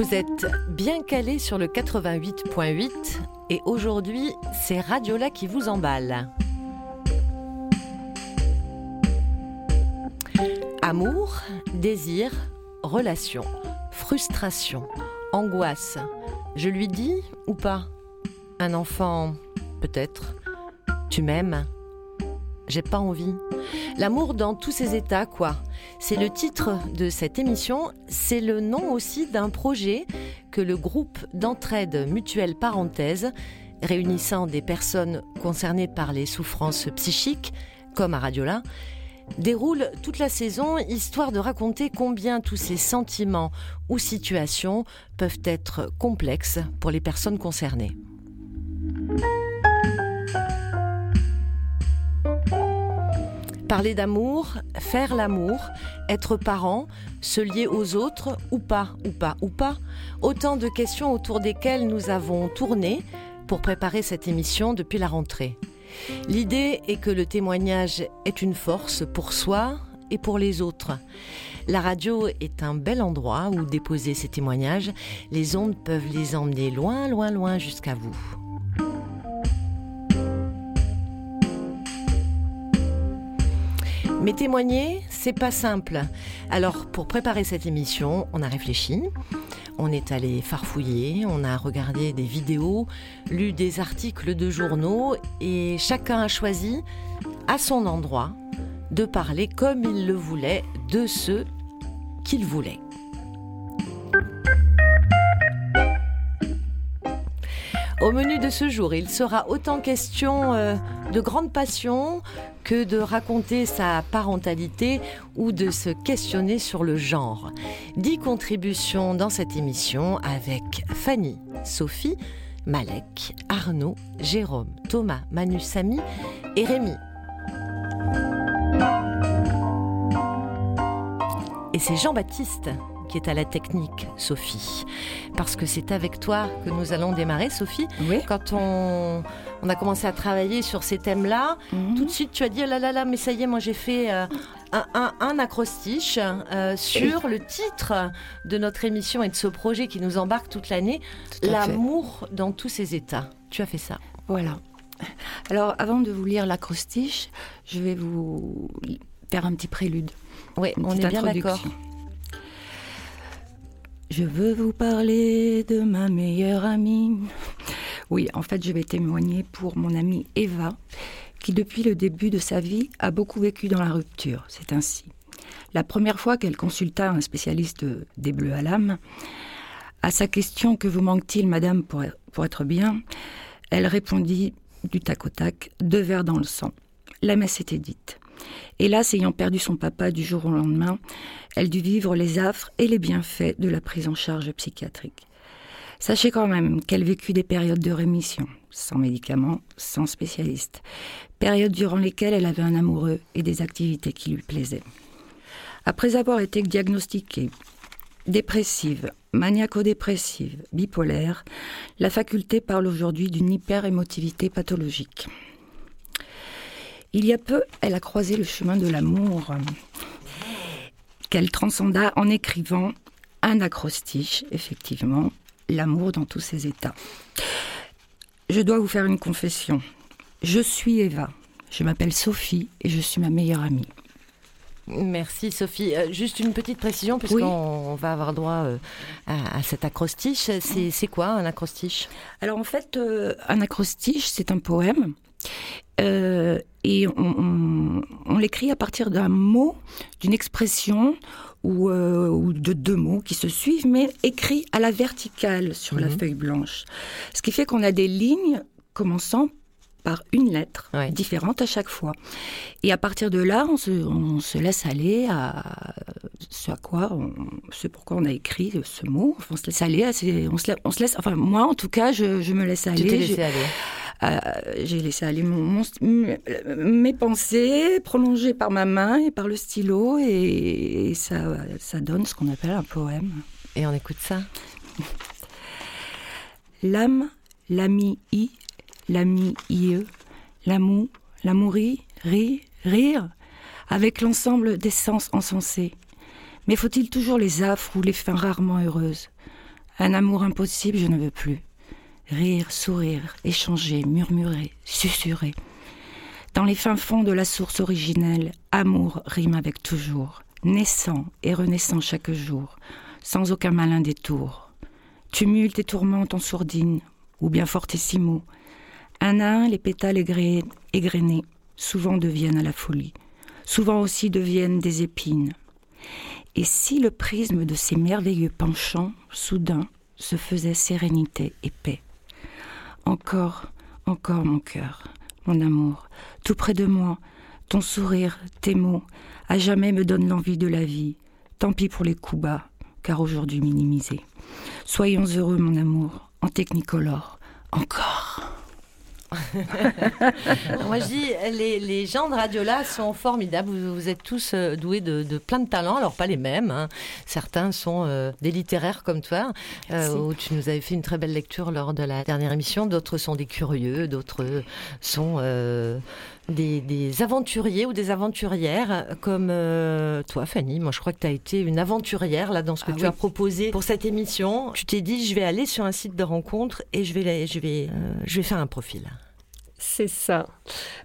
Vous êtes bien calé sur le 88.8 et aujourd'hui, c'est Radiola qui vous emballe. Amour, désir, relation, frustration, angoisse. Je lui dis ou pas? Un enfant, peut-être. Tu m'aimes J'ai pas envie. L'amour dans tous ses états, quoi. C'est le titre de cette émission, c'est le nom aussi d'un projet que le groupe d'entraide mutuelle parenthèse, réunissant des personnes concernées par les souffrances psychiques, comme à Radiola, déroule toute la saison histoire de raconter combien tous ces sentiments ou situations peuvent être complexes pour les personnes concernées. Parler d'amour, faire l'amour, être parent, se lier aux autres ou pas, ou pas, ou pas. Autant de questions autour desquelles nous avons tourné pour préparer cette émission depuis la rentrée. L'idée est que le témoignage est une force pour soi et pour les autres. La radio est un bel endroit où déposer ces témoignages. Les ondes peuvent les emmener loin, loin, loin jusqu'à vous. Mais témoigner, c'est pas simple. Alors, pour préparer cette émission, on a réfléchi. On est allé farfouiller, on a regardé des vidéos, lu des articles de journaux et chacun a choisi, à son endroit, de parler comme il le voulait de ceux qu'il voulait. Au menu de ce jour, il sera autant question euh, de grande passion que de raconter sa parentalité ou de se questionner sur le genre. Dix contributions dans cette émission avec Fanny, Sophie, Malek, Arnaud, Jérôme, Thomas, Manu Samy et Rémi. Et c'est Jean-Baptiste qui est à la technique, Sophie. Parce que c'est avec toi que nous allons démarrer, Sophie. Oui. Quand on, on a commencé à travailler sur ces thèmes-là, Mhm. tout de suite tu as dit, oh là là là, mais ça y est, moi j'ai fait euh, un, un- un acrostiche euh, sur le titre de notre émission et de ce projet qui nous embarque toute l'année, l'amour dans tous ses états. Tu as fait ça. Voilà. Alors, avant de vous lire l'acrostiche, je vais vous faire un petit prélude. Oui, on est bien d'accord. Je veux vous parler de ma meilleure amie. Oui, en fait, je vais témoigner pour mon amie Eva, qui depuis le début de sa vie a beaucoup vécu dans la rupture. C'est ainsi. La première fois qu'elle consulta un spécialiste des bleus à l'âme, à sa question Que vous manque-t-il, madame, pour, pour être bien elle répondit du tac au tac Deux verres dans le sang. La messe était dite. Hélas, ayant perdu son papa du jour au lendemain, elle dut vivre les affres et les bienfaits de la prise en charge psychiatrique. Sachez quand même qu'elle vécut des périodes de rémission, sans médicaments, sans spécialiste, périodes durant lesquelles elle avait un amoureux et des activités qui lui plaisaient. Après avoir été diagnostiquée dépressive, maniaco-dépressive, bipolaire, la faculté parle aujourd'hui d'une hyper-émotivité pathologique. Il y a peu, elle a croisé le chemin de l'amour qu'elle transcenda en écrivant un acrostiche, effectivement, l'amour dans tous ses états. Je dois vous faire une confession. Je suis Eva. Je m'appelle Sophie et je suis ma meilleure amie. Merci Sophie. Euh, juste une petite précision, puisqu'on Oui. va avoir droit euh, à, à cet acrostiche. C'est c'est quoi un acrostiche? Alors en fait, euh, un acrostiche, c'est un poème. Et on, on- on l'écrit à partir d'un mot, d'une expression ou, euh, ou de deux mots qui se suivent, mais écrits à la verticale sur la Mhm. feuille blanche. Ce qui fait qu'on a des lignes commençant par une lettre Ouais. différente à chaque fois. Et à partir de là, on se, on se laisse aller à ce à quoi, on, ce pourquoi on a écrit ce mot. On se laisse aller, à ces- on se, la- on se laisse, enfin moi en tout cas, je, je me laisse aller. Tu laissé aller. euh, J'ai laissé aller mon, mon mes pensées prolongées par ma main et par le stylo et, et ça, ça donne ce qu'on appelle un poème. Et on écoute ça. L'âme, l'ami i, l'ami ie, l'amour, l'amourie, rire, rire, avec l'ensemble des sens encensés. Mais faut-il toujours les affres ou les fins rarement heureuses? Un amour impossible, je ne veux plus. Rire, sourire, échanger, murmurer, susurrer. Dans les fins fonds de la source originelle, amour rime avec toujours, naissant et renaissant chaque jour, sans aucun malin détour. Tumulte et tourmente en sourdine, ou bien fortissimo. Un à un, les pétales égrenés souvent deviennent à la folie, souvent aussi deviennent des épines. Et si le prisme de ces merveilleux penchants, soudain, se faisait sérénité et paix? Encore, encore mon cœur, mon amour, tout près de moi, ton sourire, tes mots, à jamais me donnent l'envie de la vie. Tant pis pour les coups bas, car aujourd'hui minimisés. Soyons heureux, mon amour, en technicolore, encore. Moi, je dis, les, gens de radio là sont formidables. Vous, êtes tous euh, doués de, plein de talents. Alors, pas les mêmes. Hein. Certains sont euh, des littéraires comme toi, euh, où tu nous avais fait une très belle lecture lors de la dernière émission. D'autres sont des curieux, d'autres sont des, aventuriers ou des aventurières comme toi, Fanny. Moi, je crois que tu as été une aventurière là dans ce que ah tu as proposé pour cette émission. Tu t'es dit, je vais aller sur un site de rencontre et je vais, je vais, je vais faire un profil. C'est ça.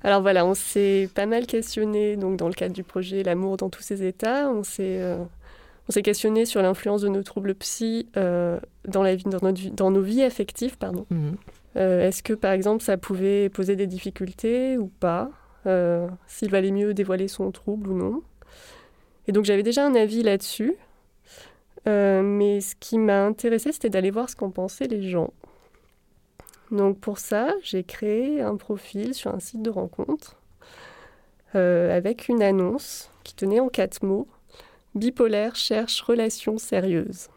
Alors voilà, on s'est pas mal questionné donc dans le cadre du projet L'amour dans tous ses états. On s'est euh, on s'est questionné sur l'influence de nos troubles psy euh, dans la vie, dans, notre, dans, nos vies affectives, pardon. Mhm. Euh, est-ce que par exemple ça pouvait poser des difficultés ou pas S'il valait mieux dévoiler son trouble ou non? Et donc j'avais déjà un avis là-dessus. mais ce qui m'a intéressé, c'était d'aller voir ce qu'en pensaient les gens. Donc pour ça, j'ai créé un profil sur un site de rencontre euh, avec une annonce qui tenait en quatre mots Bipolaire cherche relation sérieuse.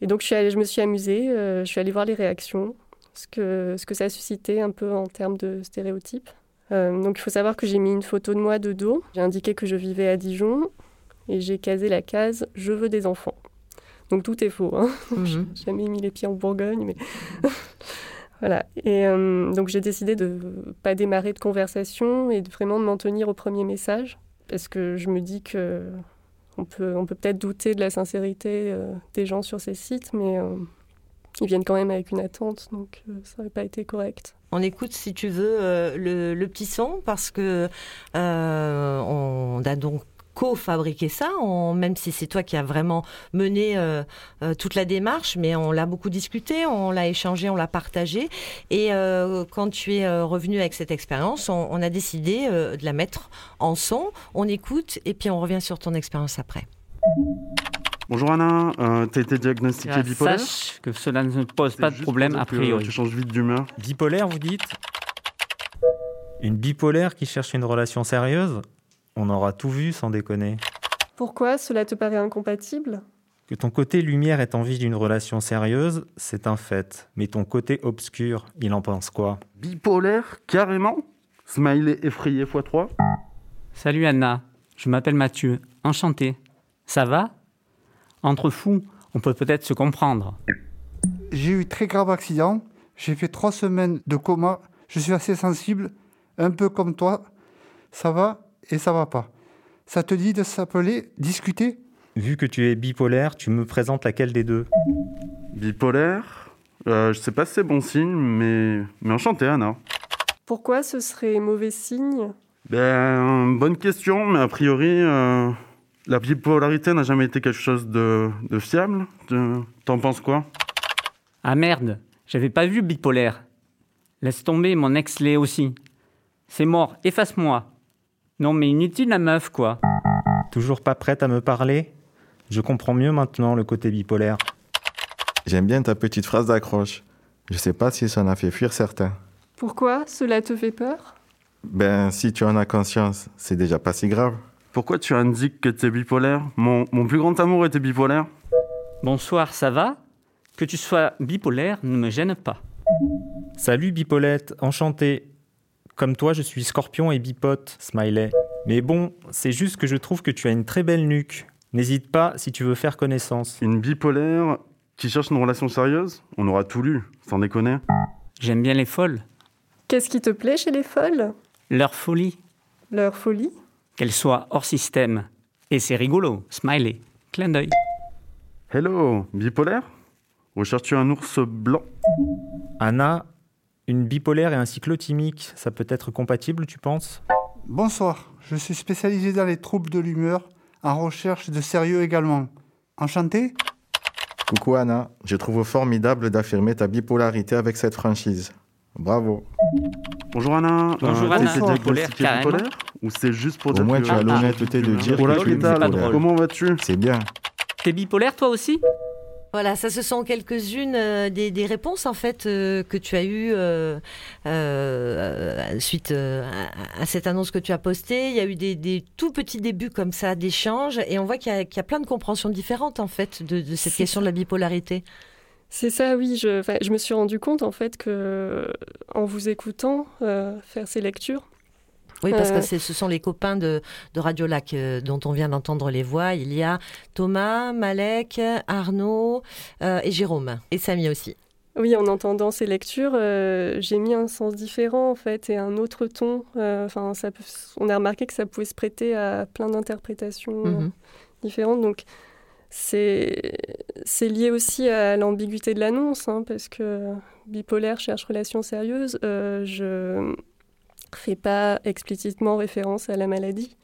Et donc je, me suis amusée, euh, je suis allée voir les réactions, ce que, ce que ça a suscité un peu en termes de stéréotypes. Euh, donc il faut savoir que j'ai mis une photo de moi de dos, j'ai indiqué que je vivais à Dijon et j'ai casé la case Je veux des enfants. Donc tout est faux. Hein. Mhm. J'ai jamais mis les pieds en Bourgogne, mais voilà. Et euh, donc j'ai décidé de pas démarrer de conversation et de vraiment de m'en tenir au premier message, parce que je me dis que on peut on peut peut-être douter de la sincérité euh, des gens sur ces sites, mais euh, ils viennent quand même avec une attente, donc ça n'aurait pas été correct. On écoute, si tu veux, le, le, petit son parce que on a donc co-fabriquer ça, même si c'est toi qui as vraiment mené euh, euh, toute la démarche, mais on l'a beaucoup discuté, on l'a échangé, on l'a partagé. Et euh, quand tu es revenu avec cette expérience, on, a décidé de la mettre en son. On écoute et puis on revient sur ton expérience après. Bonjour Anna, tu as été diagnostiquée bipolaire Sache que cela ne pose pas de problème a priori. tu changes vite d'humeur. Bipolaire, vous dites? Une bipolaire qui cherche une relation sérieuse? On aura tout vu sans déconner. Pourquoi cela te paraît incompatible? Que ton côté lumière ait envie d'une relation sérieuse, c'est un fait. Mais ton côté obscur, il en pense quoi? Bipolaire Carrément? Smiley effrayé x3 Salut Anna, je m'appelle Mathieu. Enchanté. Ça va? Entre fous, on peut peut-être se comprendre. J'ai eu très grave accident. J'ai fait trois semaines de coma. Je suis assez sensible, un peu comme toi. Ça va? Et ça va pas. Ça te dit de s'appeler, discuter? Vu que tu es bipolaire, tu me présentes laquelle des deux? Bipolaire? Euh, Je sais pas si c'est bon signe, mais, mais enchanté, Anna. Pourquoi ce serait mauvais signe? Ben, bonne question, mais a priori, euh, la bipolarité n'a jamais été quelque chose de, de fiable. T'en penses quoi? Ah merde, j'avais pas vu bipolaire. Laisse tomber, mon ex l'est aussi. C'est mort, efface-moi. Non, mais inutile la meuf, quoi. Toujours pas prête à me parler? Je comprends mieux maintenant le côté bipolaire. J'aime bien ta petite phrase d'accroche. Je sais pas si ça en a fait fuir certains. Pourquoi Cela te fait peur? Ben, si tu en as conscience, c'est déjà pas si grave. Pourquoi tu indiques que tu es bipolaire? Mon, mon plus grand amour était bipolaire. Bonsoir, ça va? Que tu sois bipolaire ne me gêne pas. Salut Bipolette, enchanté. Comme toi, je suis scorpion et bipote, smiley. Mais bon, c'est juste que je trouve que tu as une très belle nuque. N'hésite pas si tu veux faire connaissance. Une bipolaire qui cherche une relation sérieuse On aura tout lu, sans déconner. J'aime bien les folles. Qu'est-ce qui te plaît chez les folles? Leur folie. Leur folie? Qu'elles soient hors système. Et c'est rigolo, smiley. Clin d'œil. Hello, bipolaire? Recherches-tu un ours blanc? Anna, une bipolaire et un cyclotimique, ça peut être compatible, tu penses? Bonsoir, je suis spécialisé dans les troubles de l'humeur, en recherche de sérieux également. Enchanté? Coucou Anna, je trouve formidable d'affirmer ta bipolarité avec cette franchise. Bravo. Bonjour Anna. Bonjour Euh, Anna. t'es diagnostiqué Bipolaire, bipolaire Ou c'est juste pour Au dire moins que- tu as l'honnêteté de dire que tu es ¿qué tal bipolaire. Comment vas-tu? C'est bien. T'es bipolaire toi aussi? Voilà, ça ce sont quelques-unes euh, des, des réponses en fait euh, que tu as eues euh, suite à, à cette annonce que tu as postée. Il y a eu des, des tout petits débuts comme ça d'échanges et on voit qu'il y, a- qu'il y a plein de compréhensions différentes en fait de, de cette question de la bipolarité. C'est ça, oui. Je, je me suis rendu compte en fait que en vous écoutant faire ces lectures, Oui, parce Euh. que c'est- ce sont les copains de, de Radio Lac euh, dont on vient d'entendre les voix. Il y a Thomas, Malek, Arnaud euh, et Jérôme et Samy aussi. oui, en entendant ces lectures, euh, j'ai mis un sens différent en fait et un autre ton. Euh, Enfin, ça on a remarqué que ça pouvait se prêter à plein d'interprétations euh, Mhm. différentes. Donc, c'est c'est lié aussi à l'ambiguïté de l'annonce, hein, parce que bipolaire cherche relation sérieuse. Euh, je fais pas explicitement référence à la maladie.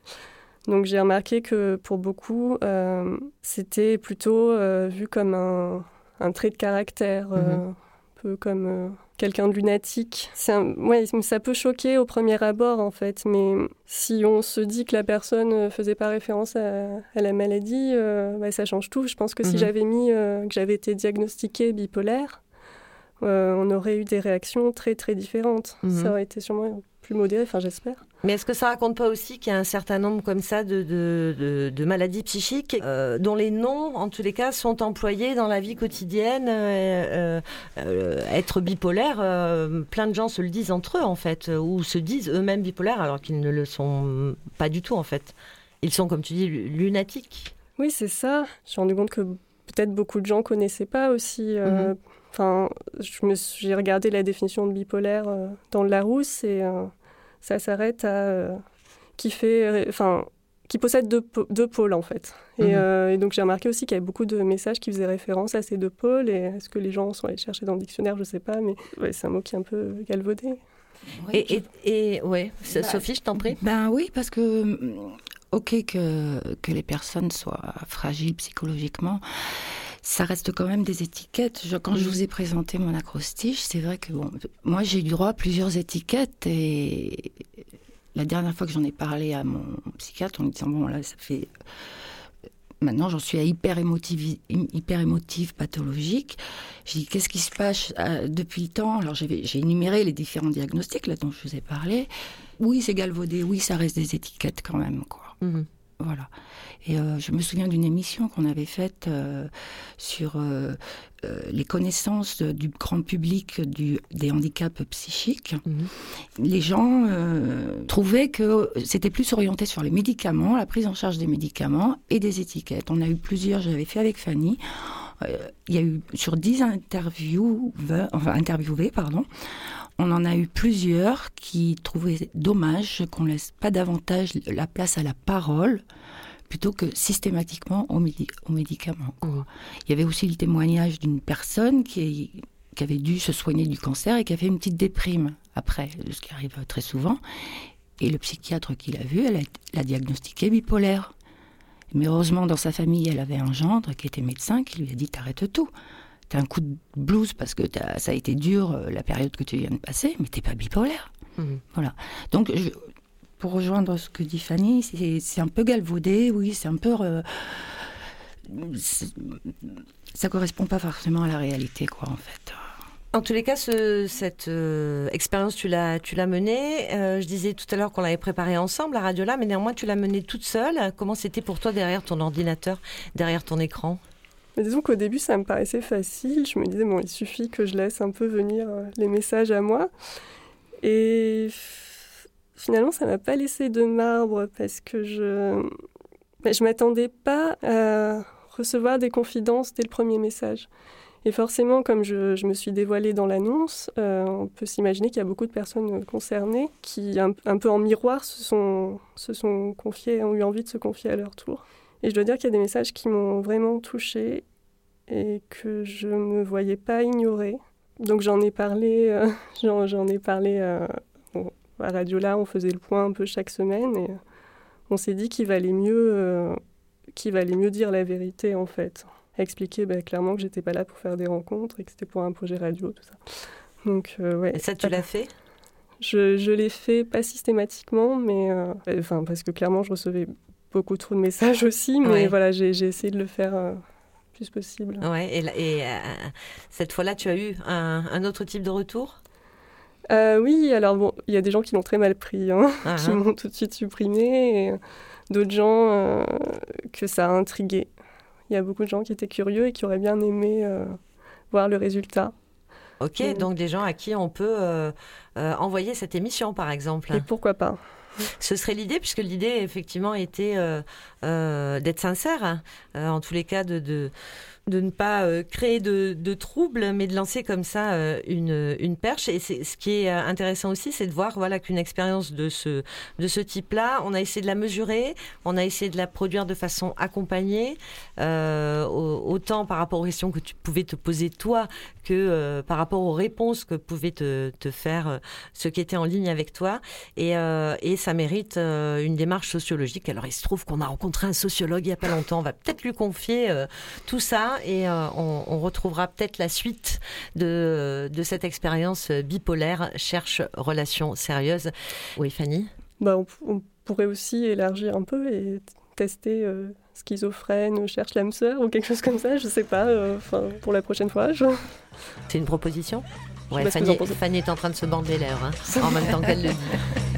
Donc j'ai remarqué que pour beaucoup, euh, c'était plutôt euh, vu comme un, un trait de caractère, euh, Mhm. un peu comme quelqu'un de lunatique. Un- ouais, ça peut choquer au premier abord en fait, mais si on se dit que la personne ne faisait pas référence à, à la maladie, bah, ça change tout. Je pense que si Mhm. j'avais mis que j'avais été diagnostiquée bipolaire, euh, on aurait eu des réactions très très différentes. Mhm. Ça aurait été sûrement plus modéré, enfin j'espère. Mais est-ce que ça raconte pas aussi qu'il y a un certain nombre comme ça de, de, de- de maladies psychiques euh, dont les noms, en tous les cas, sont employés dans la vie quotidienne euh, Être bipolaire, plein de gens se le disent entre eux en fait, ou se disent eux-mêmes bipolaires alors qu'ils ne le sont pas du tout en fait. Ils sont, comme tu dis, lu- lunatiques. Oui, c'est ça. Je me suis rendu compte que peut-être beaucoup de gens connaissaient pas aussi. euh, Mhm. Enfin, j'ai regardé la définition de bipolaire euh, dans le Larousse et euh, ça s'arrête à euh, qui fait, enfin, qui possède deux, deux pôles en fait. Et, Mhm. euh, et donc j'ai remarqué aussi qu'il y avait beaucoup de messages qui faisaient référence à ces deux pôles. Et est-ce que les gens sont allés chercher dans le dictionnaire Je sais pas, mais ouais, c'est un mot qui est un peu galvaudé. Et, et, et- ouais, S- Sophie, je t'en prie. Ben oui, parce que, mm, ok, que, que les personnes soient fragiles psychologiquement, ça reste quand même des étiquettes. Je- quand je vous ai présenté mon acrostiche, c'est vrai que, bon, moi j'ai eu droit à plusieurs étiquettes et la dernière fois que j'en ai parlé à mon psychiatre en lui disant, bon, là, ça fait. Maintenant, j'en suis à hyper émotive, hyper émotive pathologique. J'ai dit, qu'est-ce qui se passe euh, depuis le temps? Alors, j'ai j'ai énuméré les différents diagnostics là, dont je vous ai parlé. Oui, c'est galvaudé. Oui, ça reste des étiquettes quand même, quoi. Mhm. Voilà. Et euh, je me souviens d'une émission qu'on avait faite euh, sur euh, les connaissances de- du grand public du, des handicaps psychiques. Mhm. Les gens trouvaient que c'était plus orienté sur les médicaments, la prise en charge des médicaments et des étiquettes. On a eu plusieurs, j'avais fait avec Fanny. Il y a eu sur 10 interviews, enfin interviewés, pardon, on en a eu plusieurs qui trouvaient dommage qu'on laisse pas davantage la place à la parole plutôt que systématiquement aux, médi- aux médicaments. Il y avait aussi le témoignage d'une personne qui, avait dû se soigner du cancer et qui a fait une petite déprime après, ce qui arrive très souvent. Et le psychiatre qui l'a vu, elle l'a diagnostiqué bipolaire. Mais heureusement, dans sa famille, elle avait un gendre qui était médecin qui lui a dit T'arrêtes tout. T'as un coup de blues parce que t'as- ça a été dur euh, la période que tu viens de passer, mais t'es pas bipolaire. Mhm. Voilà. Donc, je- pour rejoindre ce que dit Fanny, c'est un peu galvaudé, oui, c'est un peu. euh, ça correspond pas forcément à la réalité, quoi, en fait. En tous les cas, ce- cette euh, expérience, tu l'as, tu l'as menée. Euh, je disais tout à l'heure qu'on l'avait préparée ensemble à Radio là, mais néanmoins, tu l'as menée toute seule. Comment c'était pour toi derrière ton ordinateur, derrière ton écran? Mais disons qu'au début, ça me paraissait facile. Je me disais, bon, il suffit que je laisse un peu venir euh, les messages à moi. Et finalement, ça m'a pas laissé de marbre parce que je ben, je m'attendais pas à recevoir des confidences dès le premier message. Et forcément, comme je, je me suis dévoilée dans l'annonce, euh, on peut s'imaginer qu'il y a beaucoup de personnes concernées qui, un, un peu en miroir, se sont, se sont confiées, ont eu envie de se confier à leur tour. Et je dois dire qu'il y a des messages qui m'ont vraiment touchée et que je me voyais pas ignorer. Donc j'en ai parlé, euh, j'en, ai parlé euh, à Radio Là, on faisait le point un peu chaque semaine et on s'est dit qu'il valait mieux, euh, qu'il valait mieux dire la vérité en fait, expliquer bah, clairement que j'étais pas là pour faire des rencontres et que c'était pour un projet radio tout ça. Donc ouais. Et ça tu l'as fait? Je, je l'ai fait pas systématiquement, mais enfin parce que clairement je recevais beaucoup trop de messages aussi, mais voilà j'ai, essayé de le faire plus possible. Ouais, et, et euh, cette fois-là, tu as eu un, autre type de retour? Euh, Oui, alors bon, il y a des gens qui l'ont très mal pris, hein, ah, qui m'ont ah. tout de suite supprimé, et d'autres gens euh, que ça a intrigué. Il y a beaucoup de gens qui étaient curieux et qui auraient bien aimé voir le résultat. Ok, donc des gens à qui on peut envoyer cette émission, par exemple. Et pourquoi pas ce serait l'idée, puisque l'idée, effectivement, était euh, euh, d'être sincère, hein. euh, en tous les cas, de, de, de ne pas euh, créer de, troubles, mais de lancer comme ça euh, une, une perche. Et ce qui est euh, intéressant aussi, c'est de voir voilà qu'une expérience de ce de ce type-là, on a essayé de la mesurer, on a essayé de la produire de façon accompagnée, autant par rapport aux questions que tu pouvais te poser toi que par rapport aux réponses que pouvaient te, te faire ceux qui étaient en ligne avec toi. Et, et ça mérite une démarche sociologique. Alors il se trouve qu'on a rencontré un sociologue il y a pas longtemps. On va peut-être lui confier tout ça et euh, on, retrouvera peut-être la suite de, de cette expérience bipolaire, cherche relation sérieuse. Oui, Fanny? Bah, on, pourrait aussi élargir un peu et tester euh, schizophrène, cherche l'âme sœur ou quelque chose comme ça, je sais pas, euh, pour la prochaine fois. C'est une proposition? Ouais, Fanny, Fanny, est en train de se bander l'air hein, en même temps qu'elle le dit.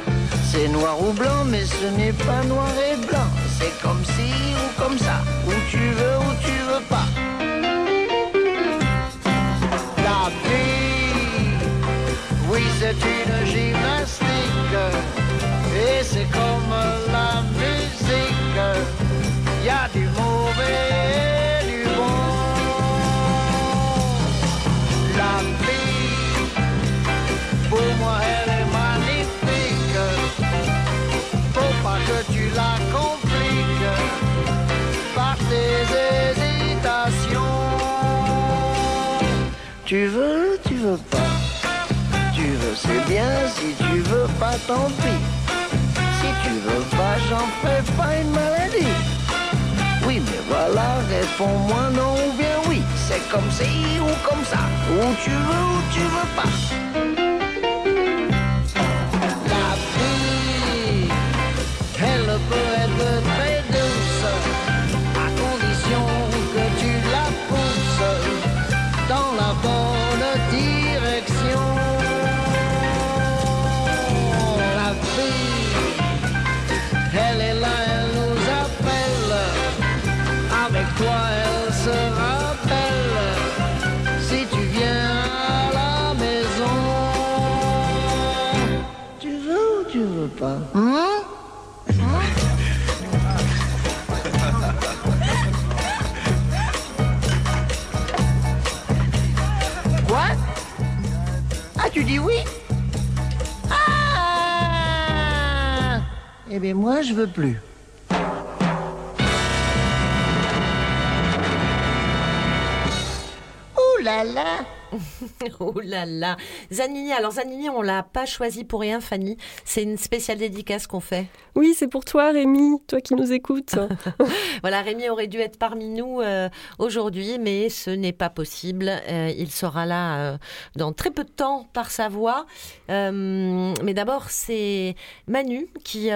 C'est noir ou blanc, mais ce n'est pas noir et blanc. C'est comme si ou comme ça, où tu veux ou tu veux pas. La vie, oui, c'est une gymnastique. Et c'est comme la musique. Y a du Tu veux, tu veux pas. Tu veux, c'est bien. Si tu veux pas, tant pis. Si tu veux pas, j'en ferai pas une maladie. Oui, mais voilà, réponds-moi non ou bien oui. C'est comme si ou comme ça. Ou tu veux ou tu veux pas. Mais moi, je veux plus. Ouh là là oh là là. Zanini, alors Zanini, on l'a pas choisi pour rien, Fanny. C'est une spéciale dédicace qu'on fait. Oui, c'est pour toi, Rémi, toi qui nous écoutes. voilà, Rémi aurait dû être parmi nous euh, aujourd'hui, mais ce n'est pas possible. Euh, il sera là euh, dans très peu de temps par sa voix. mais d'abord, c'est Manu qui,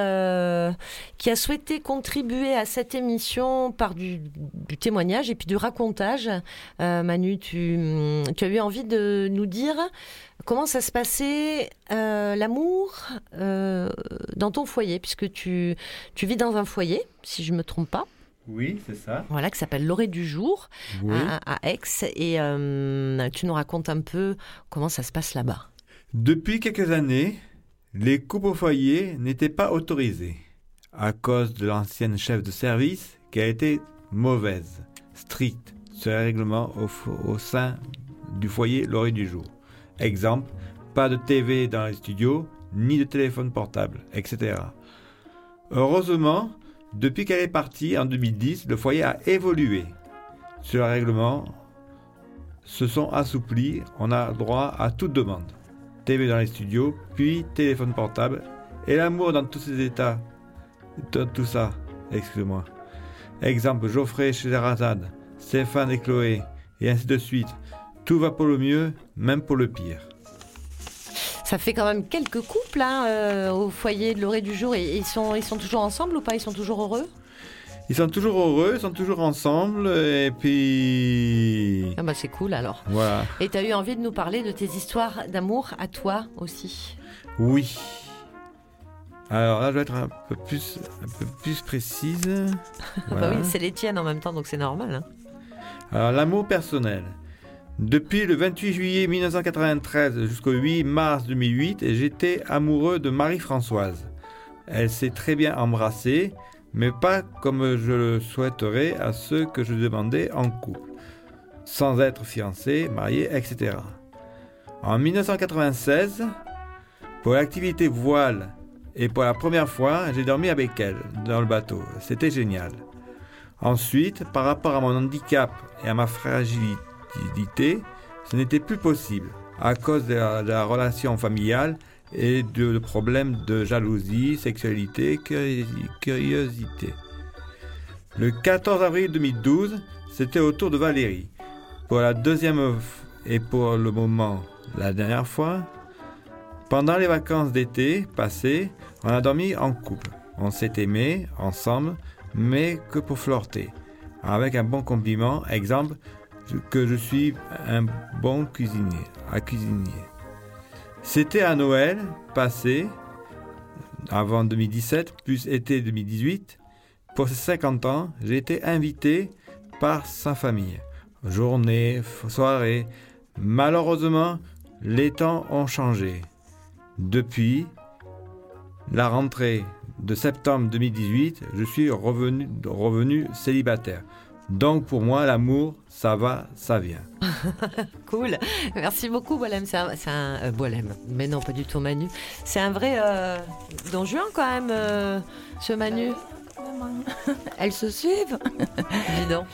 qui a souhaité contribuer à cette émission par du, du, témoignage et puis du racontage. Manu, tu, tu as eu envie de nous dire comment ça se passait euh, l'amour euh, dans ton foyer, puisque tu, tu vis dans un foyer, si je ne me trompe pas. Oui, c'est ça. Voilà, qui s'appelle L'Orée du Jour à, Aix. Et euh, tu nous racontes un peu comment ça se passe là-bas. Depuis quelques années, les coupes au foyer n'étaient pas autorisées à cause de l'ancienne chef de service qui a été mauvaise, stricte sur les règlements au, sein du foyer L'Orée du Jour. Exemple, pas de TV dans les studios, ni de téléphone portable, etc. Heureusement, depuis qu'elle est partie en 2010, le foyer a évolué. Sur le règlement se sont assouplis, on a droit à toute demande. TV dans les studios, puis téléphone portable, et l'amour dans tous ses états. Tout ça, excusez-moi. Exemple, Geoffrey chez Stéphane et Chloé, et ainsi de suite. Tout va pour le mieux, même pour le pire. Ça fait quand même quelques couples hein, euh, au foyer de l'orée du jour. Et ils sont, ils sont toujours ensemble ou pas? Ils sont toujours heureux? Ils sont toujours heureux, ils sont toujours ensemble, et puis... Ah bah c'est cool alors. Voilà. Et tu as eu envie de nous parler de tes histoires d'amour à toi aussi? Oui. Alors là, je vais être un peu plus, un peu plus précise. bah oui, c'est les tiennes en même temps, donc c'est normal. Hein. Alors, l'amour personnel. Depuis le 28 juillet 1993 jusqu'au 8 mars 2008, j'étais amoureux de Marie-Françoise. Elle s'est très bien embrassée, mais pas comme je le souhaiterais à ceux que je demandais en couple, sans être fiancé, marié, etc. En 1996, pour l'activité voile et pour la première fois, j'ai dormi avec elle dans le bateau. C'était génial. Ensuite, par rapport à mon handicap et à ma fragilité, ce n'était plus possible à cause de la, relation familiale et de, problèmes de jalousie, sexualité, curiosité. Le 14 avril 2012, c'était au tour de Valérie. Pour la deuxième et pour le moment la dernière fois, pendant les vacances d'été passées, on a dormi en couple. On s'est aimé ensemble, mais que pour flirter. Avec un bon compliment, exemple, que je suis un bon cuisinier, à cuisinier. C'était à Noël passé, avant 2017, plus été 2018. Pour ses 50 ans, j'ai été invité par sa famille. Journée, soirée. Malheureusement, les temps ont changé. Depuis la rentrée de septembre 2018, je suis revenu, revenu célibataire. Donc pour moi, l'amour, ça va, ça vient. cool. Merci beaucoup, Bolem. C'est un, un euh, mais non, pas du tout Manu. C'est un vrai euh, don Juan quand même, euh, ce Manu. Elles se suivent. Dis donc.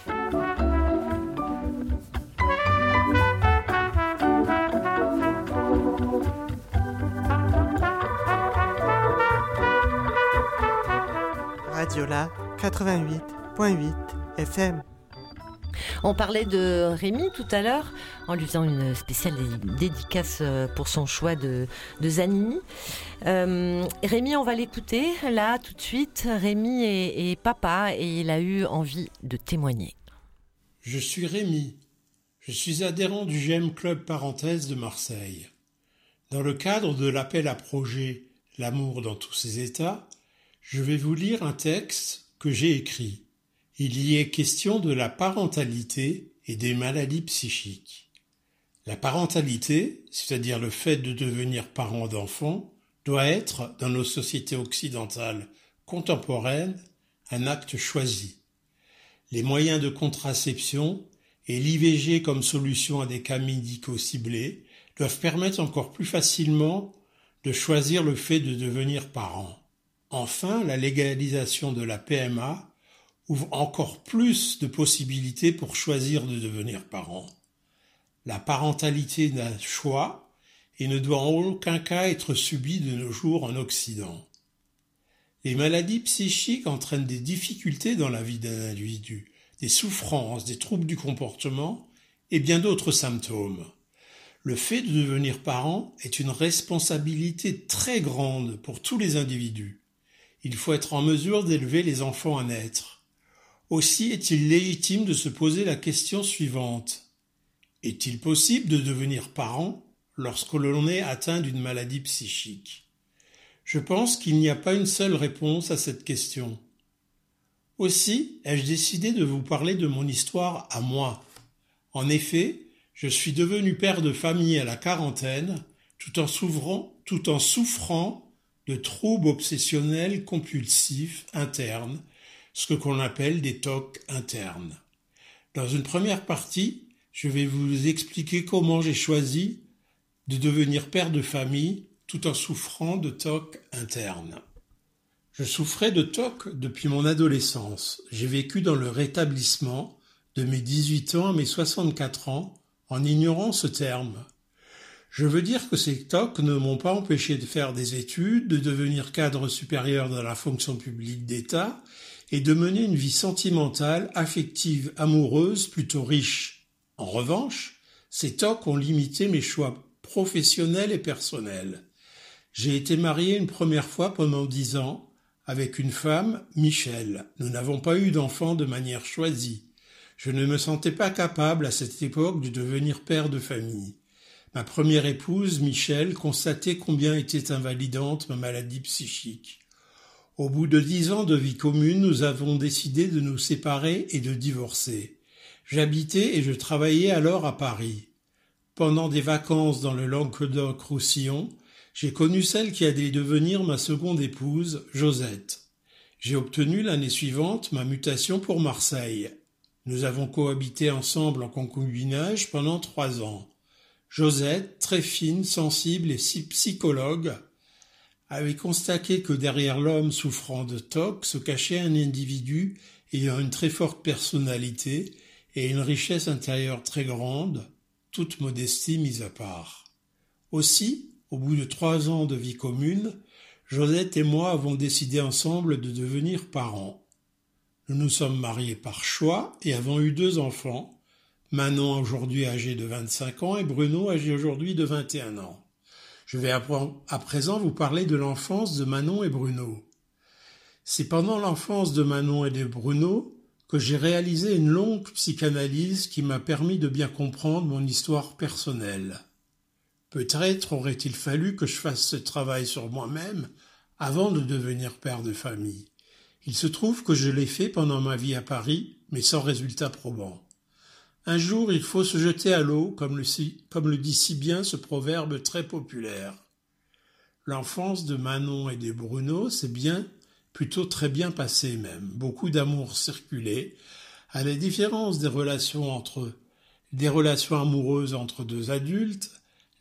Radiola 88.8 FM. On parlait de Rémi tout à l'heure en lui faisant une spéciale dédicace euh, pour son choix de, Zanini. Euh, Rémi, on va l'écouter là tout de suite. Rémi est, papa et il a eu envie de témoigner. Je suis Rémi. Je suis adhérent du GEM Club Parenthèse de Marseille. Dans le cadre de l'appel à projet L'amour dans tous ses états, je vais vous lire un texte que j'ai écrit il y est question de la parentalité et des maladies psychiques. La parentalité, c'est-à-dire le fait de devenir parent d'enfants, doit être, dans nos sociétés occidentales contemporaines, un acte choisi. Les moyens de contraception et l'IVG comme solution à des cas médicaux ciblés doivent permettre encore plus facilement de choisir le fait de devenir parent. Enfin, la légalisation de la PMA ouvre encore plus de possibilités pour choisir de devenir parent. La parentalité n'a choix et ne doit en aucun cas être subie de nos jours en Occident. Les maladies psychiques entraînent des difficultés dans la vie d'un individu, des souffrances, des troubles du comportement et bien d'autres symptômes. Le fait de devenir parent est une responsabilité très grande pour tous les individus. Il faut être en mesure d'élever les enfants à naître. Aussi est-il légitime de se poser la question suivante. Est-il possible de devenir parent lorsque l'on est atteint d'une maladie psychique? Je pense qu'il n'y a pas une seule réponse à cette question. Aussi ai-je décidé de vous parler de mon histoire à moi. En effet, je suis devenu père de famille à la quarantaine, tout en souffrant, tout en souffrant de troubles obsessionnels compulsifs internes, ce que l'on appelle des TOC internes. Dans une première partie, je vais vous expliquer comment j'ai choisi de devenir père de famille tout en souffrant de TOC internes. Je souffrais de TOC depuis mon adolescence. J'ai vécu dans le rétablissement de mes 18 ans à mes 64 ans en ignorant ce terme. Je veux dire que ces TOC ne m'ont pas empêché de faire des études, de devenir cadre supérieur dans la fonction publique d'État et de mener une vie sentimentale, affective, amoureuse plutôt riche. En revanche, ces TOC ont limité mes choix professionnels et personnels. J'ai été marié une première fois pendant dix ans avec une femme, Michel. Nous n'avons pas eu d'enfants de manière choisie. Je ne me sentais pas capable à cette époque de devenir père de famille. Ma première épouse, Michel, constatait combien était invalidante ma maladie psychique. Au bout de dix ans de vie commune, nous avons décidé de nous séparer et de divorcer. J'habitais et je travaillais alors à Paris. Pendant des vacances dans le Languedoc-Roussillon, j'ai connu celle qui allait devenir ma seconde épouse, Josette. J'ai obtenu l'année suivante ma mutation pour Marseille. Nous avons cohabité ensemble en concubinage pendant trois ans. Josette, très fine, sensible et si psychologue, avait constaté que derrière l'homme souffrant de TOC se cachait un individu ayant une très forte personnalité et une richesse intérieure très grande, toute modestie mise à part. Aussi, au bout de trois ans de vie commune, Josette et moi avons décidé ensemble de devenir parents. Nous nous sommes mariés par choix et avons eu deux enfants, Manon aujourd'hui âgée de 25 ans et Bruno âgé aujourd'hui de 21 ans. Je vais à présent vous parler de l'enfance de Manon et Bruno. C'est pendant l'enfance de Manon et de Bruno que j'ai réalisé une longue psychanalyse qui m'a permis de bien comprendre mon histoire personnelle. Peut-être aurait-il fallu que je fasse ce travail sur moi-même avant de devenir père de famille. Il se trouve que je l'ai fait pendant ma vie à Paris, mais sans résultat probant. Un jour il faut se jeter à l'eau, comme le, dit si bien ce proverbe très populaire. L'enfance de Manon et de Bruno s'est bien, plutôt très bien passée même. Beaucoup d'amour circulait, à la différence des relations entre des relations amoureuses entre deux adultes,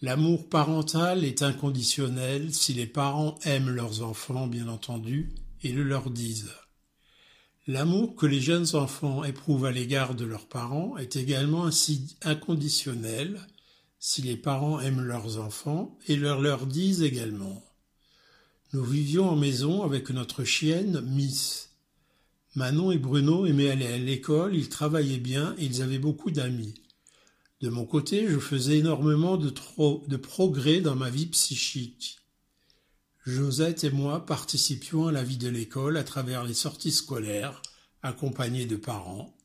l'amour parental est inconditionnel si les parents aiment leurs enfants, bien entendu, et le leur disent. L'amour que les jeunes enfants éprouvent à l'égard de leurs parents est également ainsi inconditionnel si les parents aiment leurs enfants et leur leur disent également. Nous vivions en maison avec notre chienne Miss. Manon et Bruno aimaient aller à l'école, ils travaillaient bien et ils avaient beaucoup d'amis. De mon côté, je faisais énormément de, de progrès dans ma vie psychique. Josette et moi participions à la vie de l'école à travers les sorties scolaires, accompagnés de parents,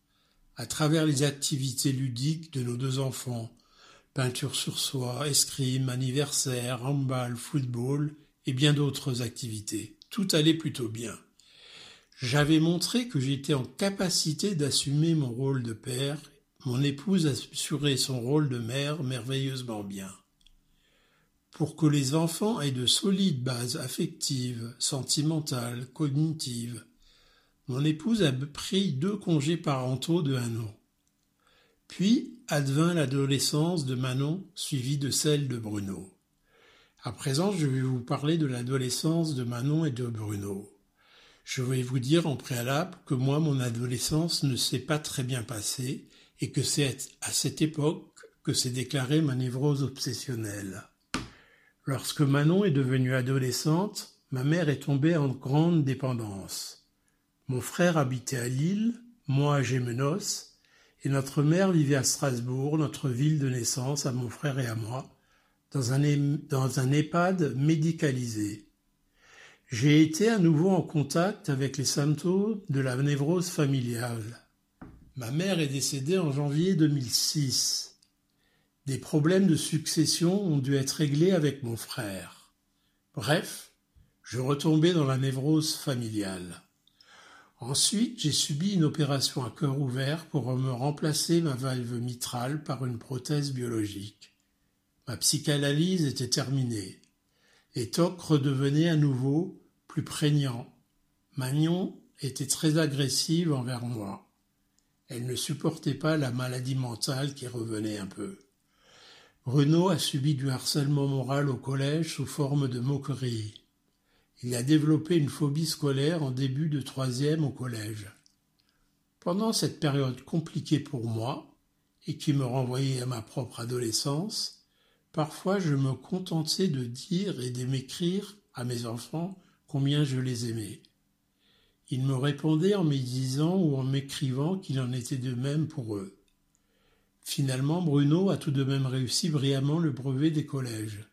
à travers les activités ludiques de nos deux enfants, peinture sur soie, escrime, anniversaire, handball, football et bien d'autres activités. Tout allait plutôt bien. J'avais montré que j'étais en capacité d'assumer mon rôle de père, mon épouse assurait son rôle de mère merveilleusement bien. Pour que les enfants aient de solides bases affectives, sentimentales, cognitives, mon épouse a pris deux congés parentaux de un an. Puis advint l'adolescence de Manon, suivie de celle de Bruno. À présent, je vais vous parler de l'adolescence de Manon et de Bruno. Je vais vous dire en préalable que moi, mon adolescence ne s'est pas très bien passée et que c'est à cette époque que s'est déclarée ma névrose obsessionnelle. Lorsque Manon est devenue adolescente, ma mère est tombée en grande dépendance. Mon frère habitait à Lille, moi à Gémenos, et notre mère vivait à Strasbourg, notre ville de naissance, à mon frère et à moi, dans un, dans un EHPAD médicalisé. J'ai été à nouveau en contact avec les symptômes de la névrose familiale. Ma mère est décédée en janvier 2006. Des problèmes de succession ont dû être réglés avec mon frère. Bref, je retombais dans la névrose familiale. Ensuite, j'ai subi une opération à cœur ouvert pour me remplacer ma valve mitrale par une prothèse biologique. Ma psychanalyse était terminée. Et Toc redevenait à nouveau plus prégnant. Magnon était très agressive envers moi. Elle ne supportait pas la maladie mentale qui revenait un peu. Bruno a subi du harcèlement moral au collège sous forme de moquerie. Il a développé une phobie scolaire en début de troisième au collège. Pendant cette période compliquée pour moi, et qui me renvoyait à ma propre adolescence, parfois je me contentais de dire et de m'écrire à mes enfants combien je les aimais. Ils me répondaient en me disant ou en m'écrivant qu'il en était de même pour eux. Finalement, Bruno a tout de même réussi brillamment le brevet des collèges.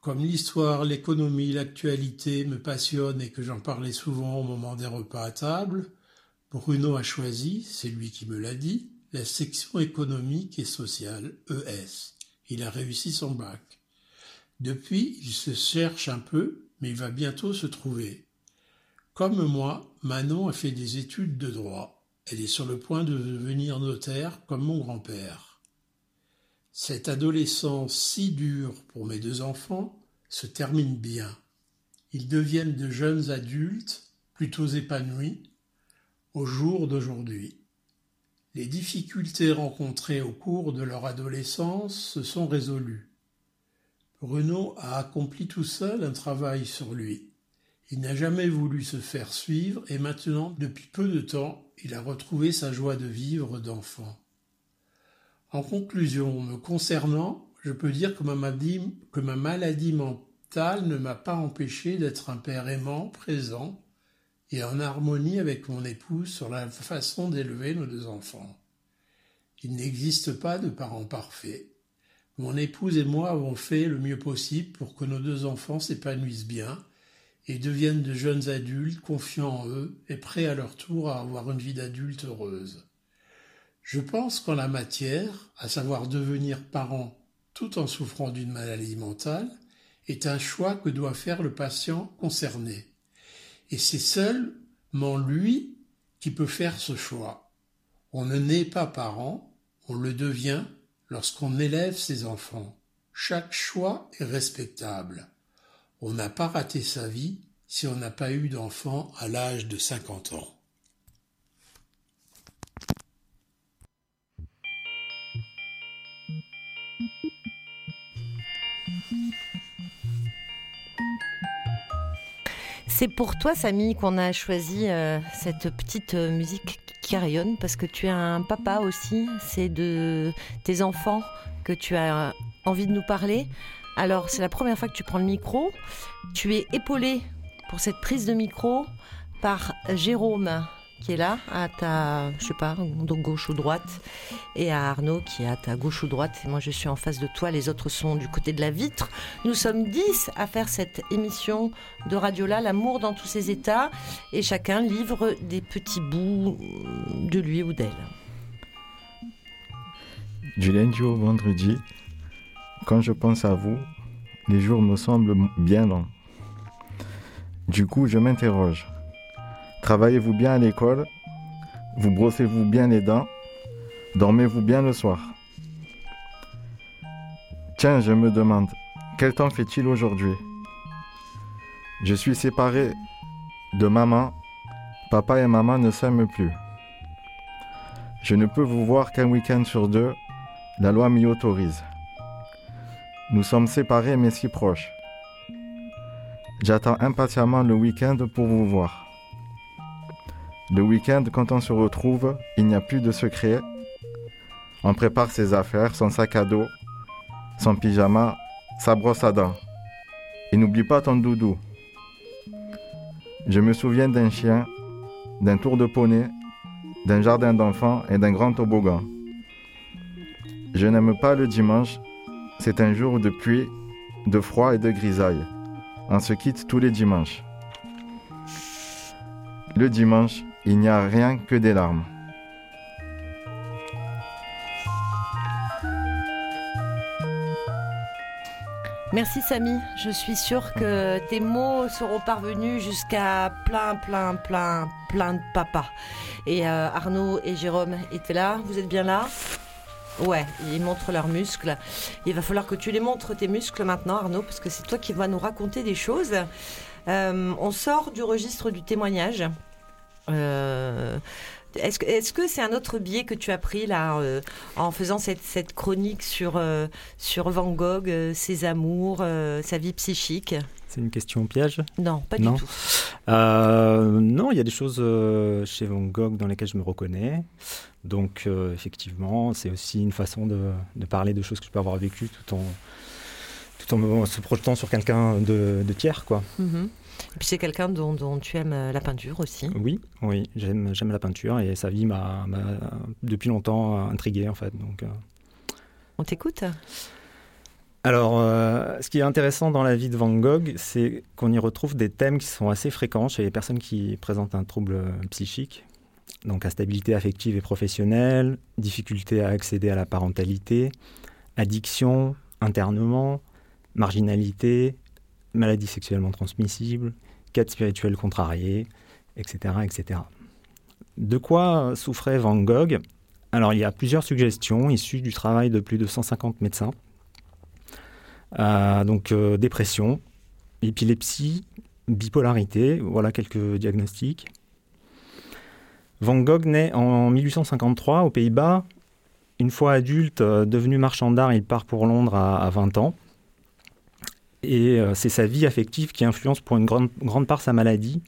Comme l'histoire, l'économie, l'actualité me passionnent et que j'en parlais souvent au moment des repas à table, Bruno a choisi, c'est lui qui me l'a dit, la section économique et sociale, ES. Il a réussi son bac. Depuis, il se cherche un peu, mais il va bientôt se trouver. Comme moi, Manon a fait des études de droit. Elle est sur le point de devenir notaire comme mon grand-père. Cette adolescence si dure pour mes deux enfants se termine bien. Ils deviennent de jeunes adultes, plutôt épanouis, au jour d'aujourd'hui. Les difficultés rencontrées au cours de leur adolescence se sont résolues. Bruno a accompli tout seul un travail sur lui. Il n'a jamais voulu se faire suivre et maintenant, depuis peu de temps, il a retrouvé sa joie de vivre d'enfant. En conclusion, me concernant, je peux dire que ma maladie, que ma maladie mentale ne m'a pas empêché d'être un père aimant, présent et en harmonie avec mon épouse sur la façon d'élever nos deux enfants. Il n'existe pas de parents parfaits. Mon épouse et moi avons fait le mieux possible pour que nos deux enfants s'épanouissent bien et deviennent de jeunes adultes confiants en eux et prêts à leur tour à avoir une vie d'adulte heureuse. Je pense qu'en la matière, à savoir devenir parent tout en souffrant d'une maladie mentale, est un choix que doit faire le patient concerné. Et c'est seulement lui qui peut faire ce choix. On ne naît pas parent, on le devient lorsqu'on élève ses enfants. Chaque choix est respectable. On n'a pas raté sa vie si on n'a pas eu d'enfant à l'âge de 50 ans. C'est pour toi, Samy, qu'on a choisi euh, cette petite euh, musique qui rayonne, parce que tu es un papa aussi. C'est de tes enfants que tu as envie de nous parler. Alors, c'est la première fois que tu prends le micro. Tu es épaulé pour cette prise de micro par Jérôme qui est là, à ta, je sais pas, donc gauche ou droite, et à Arnaud qui est à ta gauche ou droite. Et moi, je suis en face de toi, les autres sont du côté de la vitre. Nous sommes dix à faire cette émission de Radio-là, l'amour dans tous ses états, et chacun livre des petits bouts de lui ou d'elle. Du lundi au vendredi, quand je pense à vous, les jours me semblent bien longs. Du coup, je m'interroge. Travaillez-vous bien à l'école? Vous brossez-vous bien les dents? Dormez-vous bien le soir? Tiens, je me demande, quel temps fait-il aujourd'hui? Je suis séparé de maman. Papa et maman ne s'aiment plus. Je ne peux vous voir qu'un week-end sur deux. La loi m'y autorise. Nous sommes séparés mais si proches. J'attends impatiemment le week-end pour vous voir. Le week-end, quand on se retrouve, il n'y a plus de secret. On prépare ses affaires, son sac à dos, son pyjama, sa brosse à dents. Et n'oublie pas ton doudou. Je me souviens d'un chien, d'un tour de poney, d'un jardin d'enfants et d'un grand toboggan. Je n'aime pas le dimanche, c'est un jour de pluie, de froid et de grisaille. On se quitte tous les dimanches. Le dimanche, il n'y a rien que des larmes. Merci Samy, je suis sûre que tes mots seront parvenus jusqu'à plein, plein, plein, plein de papas. Et euh, Arnaud et Jérôme étaient là, vous êtes bien là? Ouais, ils montrent leurs muscles. Il va falloir que tu les montres tes muscles maintenant Arnaud, parce que c'est toi qui vas nous raconter des choses. Euh, on sort du registre du témoignage. Euh, est-ce que c'est un autre biais que tu as pris là euh, en faisant cette, chronique sur, euh, sur Van Gogh, euh, ses amours, sa vie psychique? C'est une question piège? Non, pas du tout. non, il y a des choses chez Van Gogh dans lesquelles je me reconnais. Donc effectivement, c'est aussi une façon de, parler de choses que je peux avoir vécues tout en, tout en se projetant sur quelqu'un de, tiers. quoi. Mm-hmm. Et puis c'est quelqu'un dont, tu aimes euh, la peinture aussi. Oui, oui, j'aime, j'aime la peinture et sa vie m'a, depuis longtemps intrigué en fait. Donc, euh. On t'écoute alors, euh, ce qui est intéressant dans la vie de Van Gogh, c'est qu'on y retrouve des thèmes qui sont assez fréquents chez les personnes qui présentent un trouble psychique. Donc, instabilité affective et professionnelle, difficulté à accéder à la parentalité, addiction, internement, marginalité, maladies sexuellement transmissibles, quête spirituelle contrariée, etc., etc. De quoi souffrait Van Gogh? Alors, il y a plusieurs suggestions issues du travail de plus de 150 médecins. Euh, donc, euh, dépression, épilepsie, bipolarité, voilà quelques diagnostics. Van Gogh naît en 1853 aux Pays-Bas. Une fois adulte, euh, devenu marchand d'art, il part pour Londres à 20 ans. Et euh, c'est sa vie affective qui influence pour une grande, grande part sa maladie,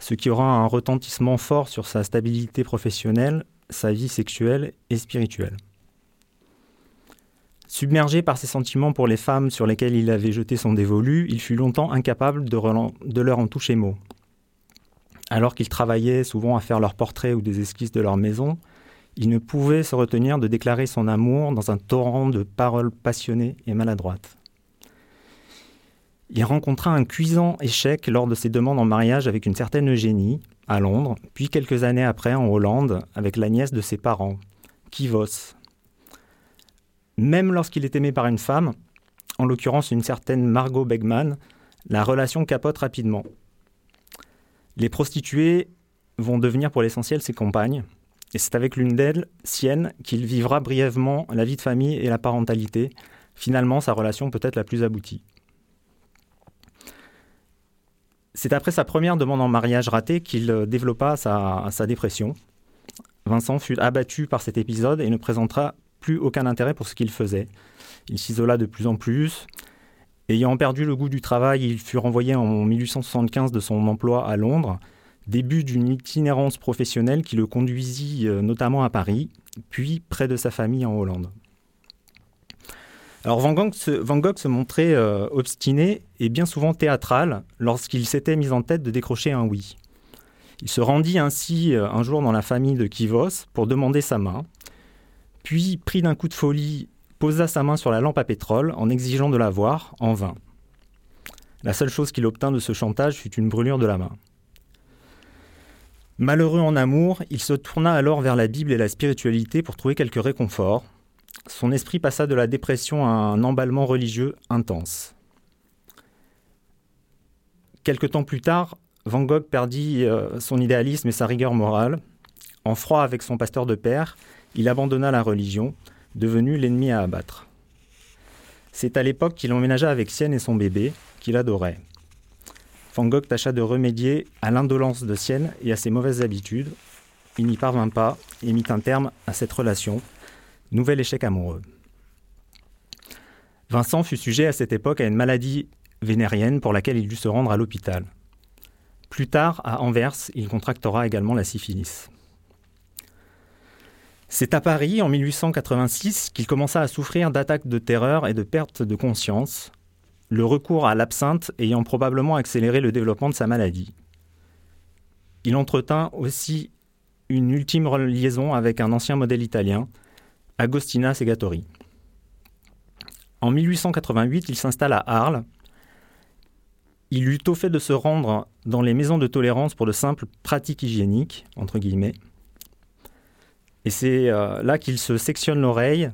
ce qui aura un retentissement fort sur sa stabilité professionnelle, sa vie sexuelle et spirituelle. Submergé par ses sentiments pour les femmes sur lesquelles il avait jeté son dévolu, il fut longtemps incapable de, de leur en toucher mot. Alors qu'il travaillait souvent à faire leurs portraits ou des esquisses de leur maison, il ne pouvait se retenir de déclarer son amour dans un torrent de paroles passionnées et maladroites. Il rencontra un cuisant échec lors de ses demandes en mariage avec une certaine Eugénie, à Londres, puis quelques années après en Hollande, avec la nièce de ses parents, Kivos. Même lorsqu'il est aimé par une femme, en l'occurrence une certaine Margot Begman, la relation capote rapidement. Les prostituées vont devenir pour l'essentiel ses compagnes, et c'est avec l'une d'elles, Sienne, qu'il vivra brièvement la vie de famille et la parentalité, finalement sa relation peut-être la plus aboutie. C'est après sa première demande en mariage ratée qu'il euh, développa sa, dépression. Vincent fut abattu par cet épisode et ne présentera plus aucun intérêt pour ce qu'il faisait. Il s'isola de plus en plus. Ayant perdu le goût du travail, il fut renvoyé en 1875 de son emploi à Londres, début d'une itinérance professionnelle qui le conduisit euh, notamment à Paris, puis près de sa famille en Hollande. Alors Van Gogh se, montrait euh, obstiné et bien souvent théâtral lorsqu'il s'était mis en tête de décrocher un oui. Il se rendit ainsi euh, un jour dans la famille de Kivos pour demander sa main, puis, pris d'un coup de folie, posa sa main sur la lampe à pétrole en exigeant de la voir, en vain. La seule chose qu'il obtint de ce chantage fut une brûlure de la main. Malheureux en amour, il se tourna alors vers la Bible et la spiritualité pour trouver quelque réconfort, son esprit passa de la dépression à un emballement religieux intense. Quelque temps plus tard, Van Gogh perdit euh, son idéalisme et sa rigueur morale. En froid avec son pasteur de père, il abandonna la religion, devenu l'ennemi à abattre. C'est à l'époque qu'il emménagea avec Sienne et son bébé, qu'il adorait. Van Gogh tâcha de remédier à l'indolence de Sienne et à ses mauvaises habitudes. Il n'y parvint pas et mit un terme à cette relation Nouvel échec amoureux. Vincent fut sujet à cette époque à une maladie vénérienne pour laquelle il dut se rendre à l'hôpital. Plus tard, à Anvers, il contractera également la syphilis. C'est à Paris, en 1886, qu'il commença à souffrir d'attaques de terreur et de perte de conscience, le recours à l'absinthe ayant probablement accéléré le développement de sa maladie. Il entretint aussi une ultime liaison avec un ancien modèle italien, Agostina Segatori. En 1888, il s'installe à Arles. Il eut au fait de se rendre dans les maisons de tolérance pour de simples pratiques hygiéniques, entre guillemets. Et c'est euh, là qu'il se sectionne l'oreille,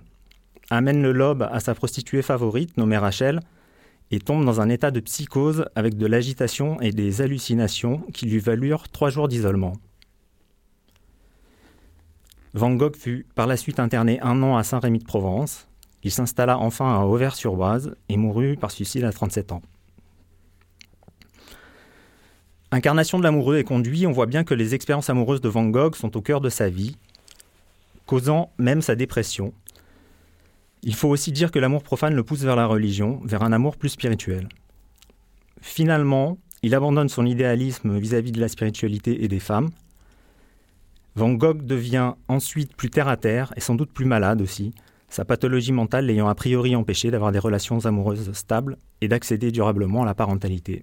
amène le lobe à sa prostituée favorite, nommée Rachel, et tombe dans un état de psychose avec de l'agitation et des hallucinations qui lui valurent trois jours d'isolement. Van Gogh fut par la suite interné un an à Saint-Rémy de Provence. Il s'installa enfin à Auvers-sur-Oise et mourut par suicide à 37 ans. Incarnation de l'amoureux et conduit, on voit bien que les expériences amoureuses de Van Gogh sont au cœur de sa vie, causant même sa dépression. Il faut aussi dire que l'amour profane le pousse vers la religion, vers un amour plus spirituel. Finalement, il abandonne son idéalisme vis-à-vis de la spiritualité et des femmes. Van Gogh devient ensuite plus terre à terre et sans doute plus malade aussi, sa pathologie mentale l'ayant a priori empêché d'avoir des relations amoureuses stables et d'accéder durablement à la parentalité.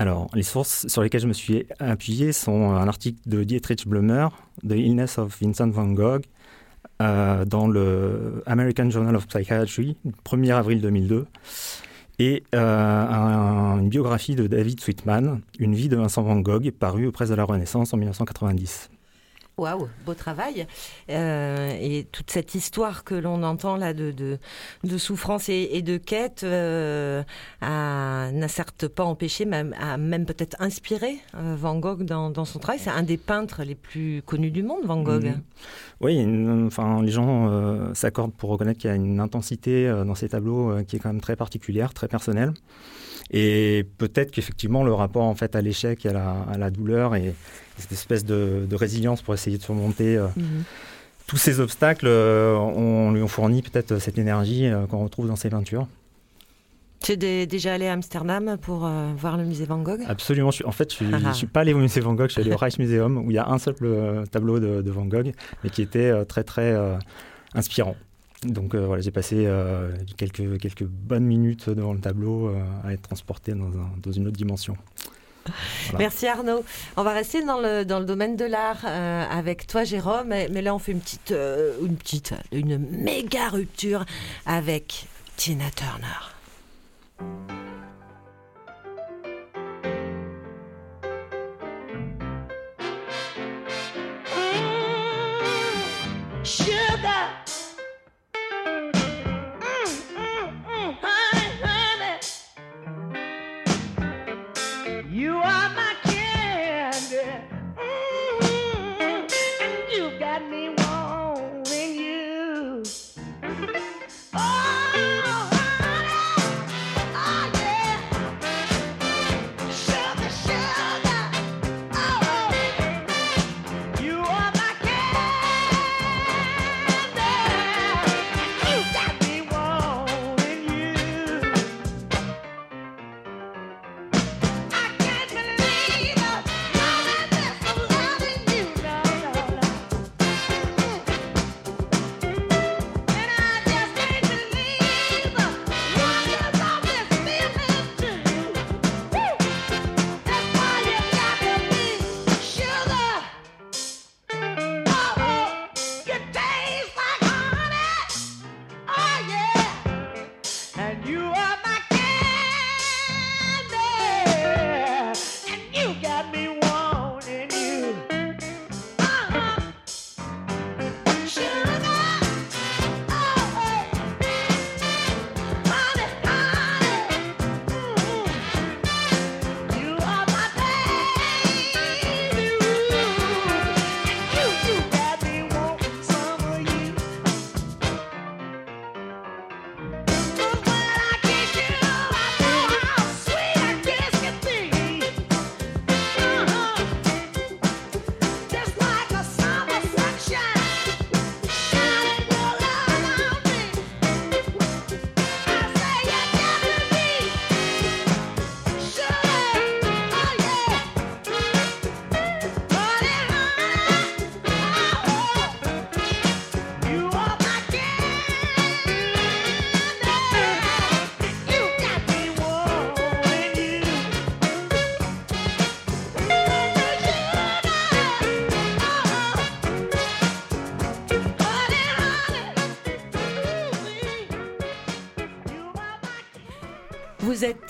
Alors, les sources sur lesquelles je me suis appuyé sont un article de Dietrich Blumer, The Illness of Vincent van Gogh, euh, dans le American Journal of Psychiatry, 1er avril 2002, et euh, une biographie de David Sweetman, Une vie de Vincent van Gogh, parue aux presses de la Renaissance en 1990. Waouh, beau travail. Euh, et toute cette histoire que l'on entend là de, de, souffrance et, de quête euh, n'a certes pas empêché, même, a même peut-être inspiré euh, Van Gogh dans, son travail. C'est un des peintres les plus connus du monde, Van Gogh. Mhm. Oui, enfin, les gens s'accordent pour reconnaître qu'il y a une intensité dans ces tableaux qui est quand même très particulière, très personnelle. Et peut-être qu'effectivement, le rapport en fait à l'échec et à la, à la douleur et, cette espèce de, résilience pour essayer de surmonter euh, mhm. tous ces obstacles, euh, on lui ont fourni peut-être cette énergie euh, qu'on retrouve dans ses peintures. Tu es déjà allé à Amsterdam pour voir le musée Van Gogh? Absolument. en fait, je ne suis, pas allé au musée Van Gogh, je suis allé au Rijksmuseum où il y a un seul tableau de, Van Gogh, mais qui était très très inspirant. Donc euh, voilà, j'ai passé euh, quelques, quelques bonnes minutes devant le tableau euh, à être transporté dans, un, dans une autre dimension. Merci Arnaud. On va rester dans le, dans le domaine de l'art avec toi Jérôme, mais, mais, là on fait une petite, une petite, une méga rupture avec Tina Turner. Mmh.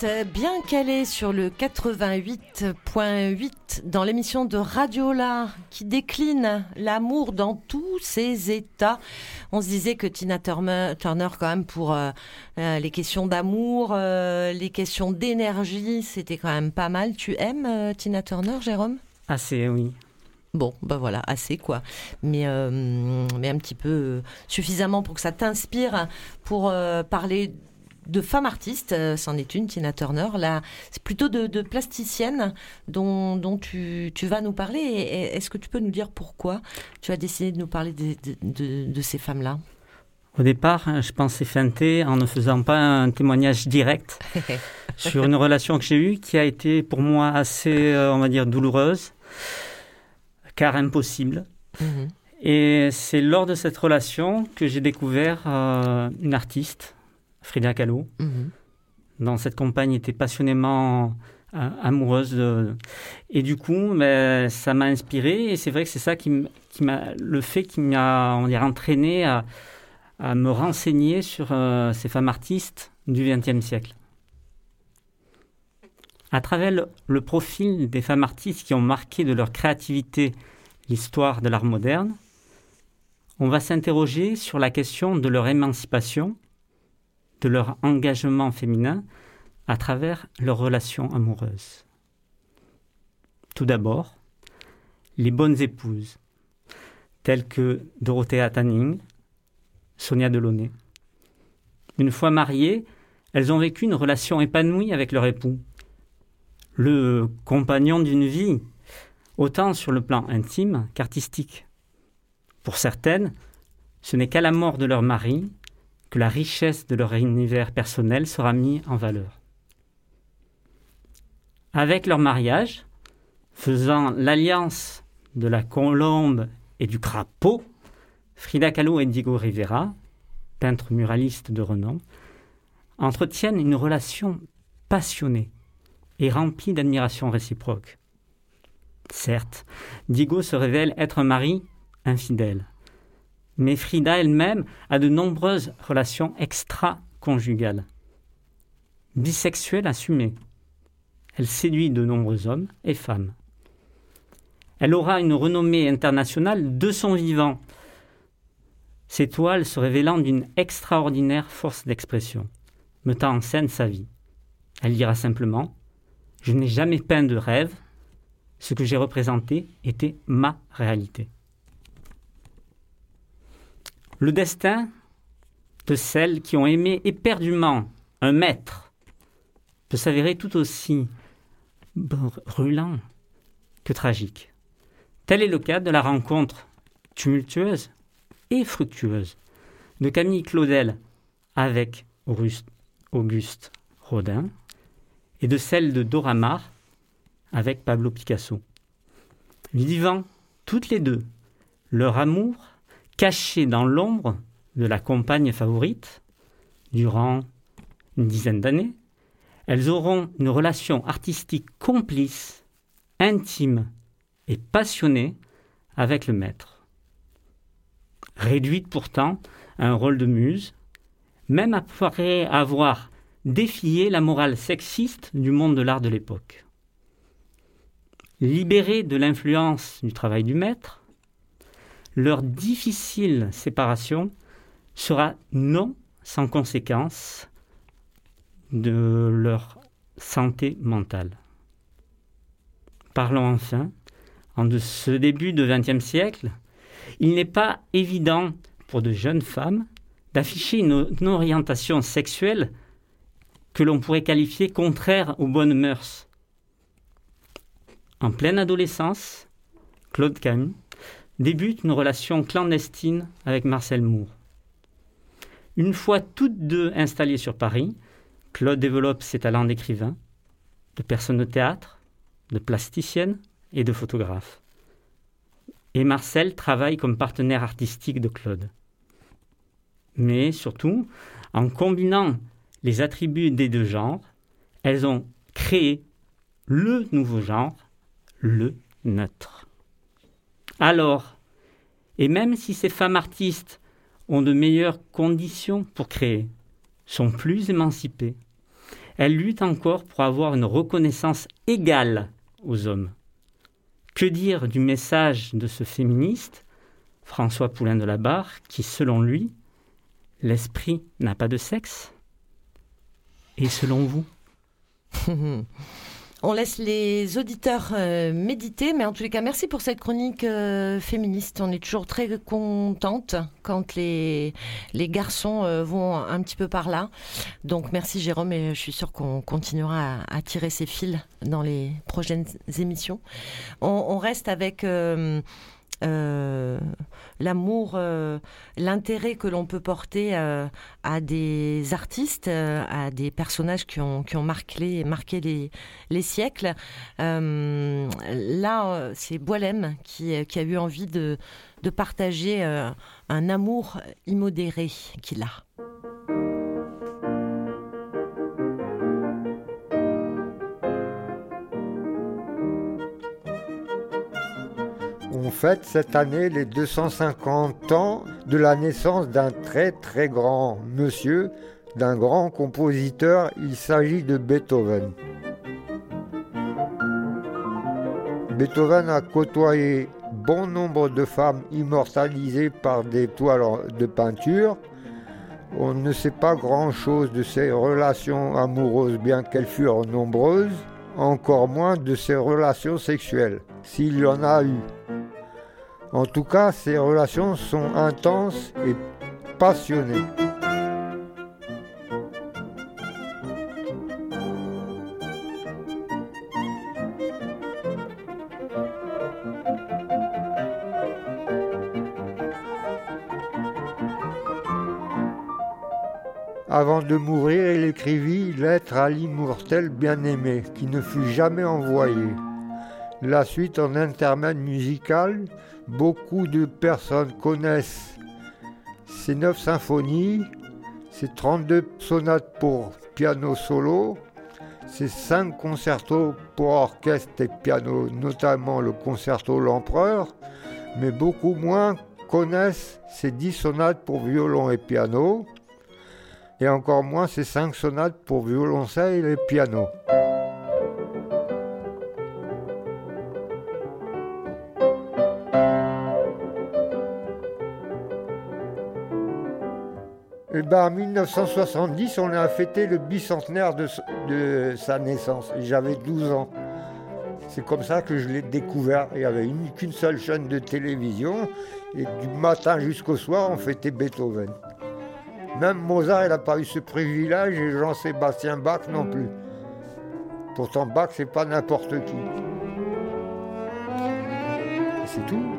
Êtes bien calé sur le 88.8 dans l'émission de Radiola qui décline l'amour dans tous ses états. On se disait que Tina Turner, quand même, pour euh, euh, les questions d'amour, euh, les questions d'énergie, c'était quand même pas mal. Tu aimes Tina Turner, Jérôme? Assez, oui. Bon, ben voilà, assez quoi. Mais, mais un petit peu suffisamment pour que ça t'inspire pour parler de femme artiste, euh, c'en est une, Tina Turner. Là, c'est plutôt de, plasticienne dont, tu, vas nous parler. Est-ce que tu peux nous dire pourquoi tu as décidé de nous parler de, ces femmes-là? Au départ, hein, je pensais feinter en ne faisant pas un témoignage direct sur une relation que j'ai eue qui a été pour moi assez, euh, on va dire, douloureuse, car impossible. Mhm. Et c'est lors de cette relation que j'ai découvert euh, une artiste Frida Kahlo. Mhm. Dans cette campagne, était passionnément euh, amoureuse. Et du coup, ben, ça m'a inspiré. Et c'est vrai que c'est ça qui, m'a, le fait qui m'a, on entraîné à, me renseigner sur euh, ces femmes artistes du XXe siècle. À travers le, profil des femmes artistes qui ont marqué de leur créativité l'histoire de l'art moderne, on va s'interroger sur la question de leur émancipation de leur engagement féminin à travers leurs relations amoureuses. Tout d'abord, les bonnes épouses, telles que Dorothea Tanning, Sonia Delaunay. Une fois mariées, elles ont vécu une relation épanouie avec leur époux, le compagnon d'une vie, autant sur le plan intime qu'artistique. Pour certaines, ce n'est qu'à la mort de leur mari que la richesse de leur univers personnel sera mise en valeur. Avec leur mariage, faisant l'alliance de la colombe et du crapaud, Frida Kahlo et Diego Rivera, peintres muralistes de renom, entretiennent une relation passionnée et remplie d'admiration réciproque. Certes, Diego se révèle être un mari infidèle, mais Frida elle-même a de nombreuses relations extra-conjugales. Bisexuelle assumée, elle séduit de nombreux hommes et femmes. Elle aura une renommée internationale de son vivant, ses toiles se révélant d'une extraordinaire force d'expression, mettant en scène sa vie. Elle dira simplement Je n'ai jamais peint de rêve, ce que j'ai représenté était ma réalité. Le destin de celles qui ont aimé éperdument un maître peut s'avérer tout aussi brûlant que tragique. Tel est le cas de la rencontre tumultueuse et fructueuse de Camille Claudel avec Auguste Rodin et de celle de Dora Maar avec Pablo Picasso. Vivant toutes les deux leur amour cachées dans l'ombre de la compagne favorite durant une dizaine d'années, elles auront une relation artistique complice, intime et passionnée avec le maître. Réduite pourtant à un rôle de muse, même après avoir défié la morale sexiste du monde de l'art de l'époque. Libérée de l'influence du travail du maître, leur difficile séparation sera non sans conséquence de leur santé mentale. Parlons enfin, en de ce début de XXe siècle, il n'est pas évident pour de jeunes femmes d'afficher une, orientation sexuelle que l'on pourrait qualifier contraire aux bonnes mœurs. En pleine adolescence, Claude Camus débute une relation clandestine avec Marcel Moore. Une fois toutes deux installées sur Paris, Claude développe ses talents d'écrivain, de personne de théâtre, de plasticienne et de photographe. Et Marcel travaille comme partenaire artistique de Claude. Mais surtout, en combinant les attributs des deux genres, elles ont créé le nouveau genre, le neutre. Alors, et même si ces femmes artistes ont de meilleures conditions pour créer, sont plus émancipées, Elle lutte encore pour avoir une reconnaissance égale aux hommes. Que dire du message de ce féministe, François Poulain de la Barre, qui, selon lui, l'esprit n'a pas de sexe? Et selon vous? On laisse les auditeurs euh, méditer, mais en tous les cas, merci pour cette chronique euh, féministe. On est toujours très contente quand les, les garçons euh, vont un petit peu par là. Donc merci Jérôme et je suis sûre qu'on continuera à, tirer ces fils dans les prochaines émissions. On, reste avec euh, l'amour, euh, l'intérêt que l'on peut porter euh, à des artistes, à des personnages qui ont, qui ont marqué, marqué les, les siècles. là, c'est Boilem qui, qui, a eu envie de, de partager un amour immodéré qu'il a. on fête cette année les 250 ans de la naissance d'un très très grand monsieur, d'un grand compositeur. Il s'agit de Beethoven. Beethoven a côtoyé bon nombre de femmes immortalisées par des toiles de peinture. On ne sait pas grand-chose de ses relations amoureuses, bien qu'elles furent nombreuses, encore moins de ses relations sexuelles, s'il y en a eu. En tout cas, ces relations sont intenses et passionnées. Avant de mourir, il écrivit Lettre à l'immortel bien-aimé, qui ne fut jamais envoyé. La suite en intermède musical, Beaucoup de personnes connaissent ces neuf symphonies, ces 32 sonates pour piano solo, ces cinq concertos pour orchestre et piano, notamment le concerto L'Empereur, mais beaucoup moins connaissent ces dix sonates pour violon et piano, et encore moins ces cinq sonates pour violoncelle et piano. Ben, en 1970, on a fêté le bicentenaire de, sa naissance. J'avais 12 ans. C'est comme ça que je l'ai découvert. Il n'y avait qu'une seule chaîne de télévision. Et du matin jusqu'au soir, on fêtait Beethoven. Même Mozart, il n'a pas eu ce privilège et Jean-Sébastien Bach non plus. Pourtant, Bach, c'est pas n'importe qui. C'est tout.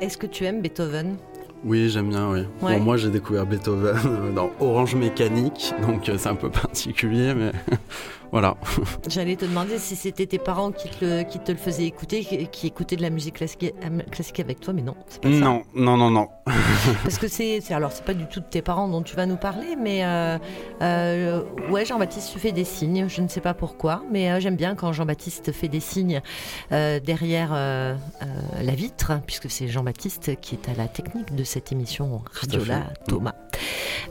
Est-ce que tu aimes Beethoven? Oui, j'aime bien, oui. moi, j'ai découvert Beethoven dans Orange Mécanique, donc euh, c'est un peu particulier, mais voilà. J'allais te demander si c'était tes parents qui te, le, qui te le faisaient écouter, qui écoutaient de la musique classique, classique avec toi, mais non, c'est pas non, ça. Non, non, non, Parce que c'est, alors c'est pas du tout de tes parents dont tu vas nous parler, mais euh, euh, ouais, Jean-Baptiste tu fais des signes, je ne sais pas pourquoi, mais euh, j'aime bien quand Jean-Baptiste fait des signes derrière la vitre, puisque c'est Jean-Baptiste qui est à la technique de cette émission Radio-là, Thomas.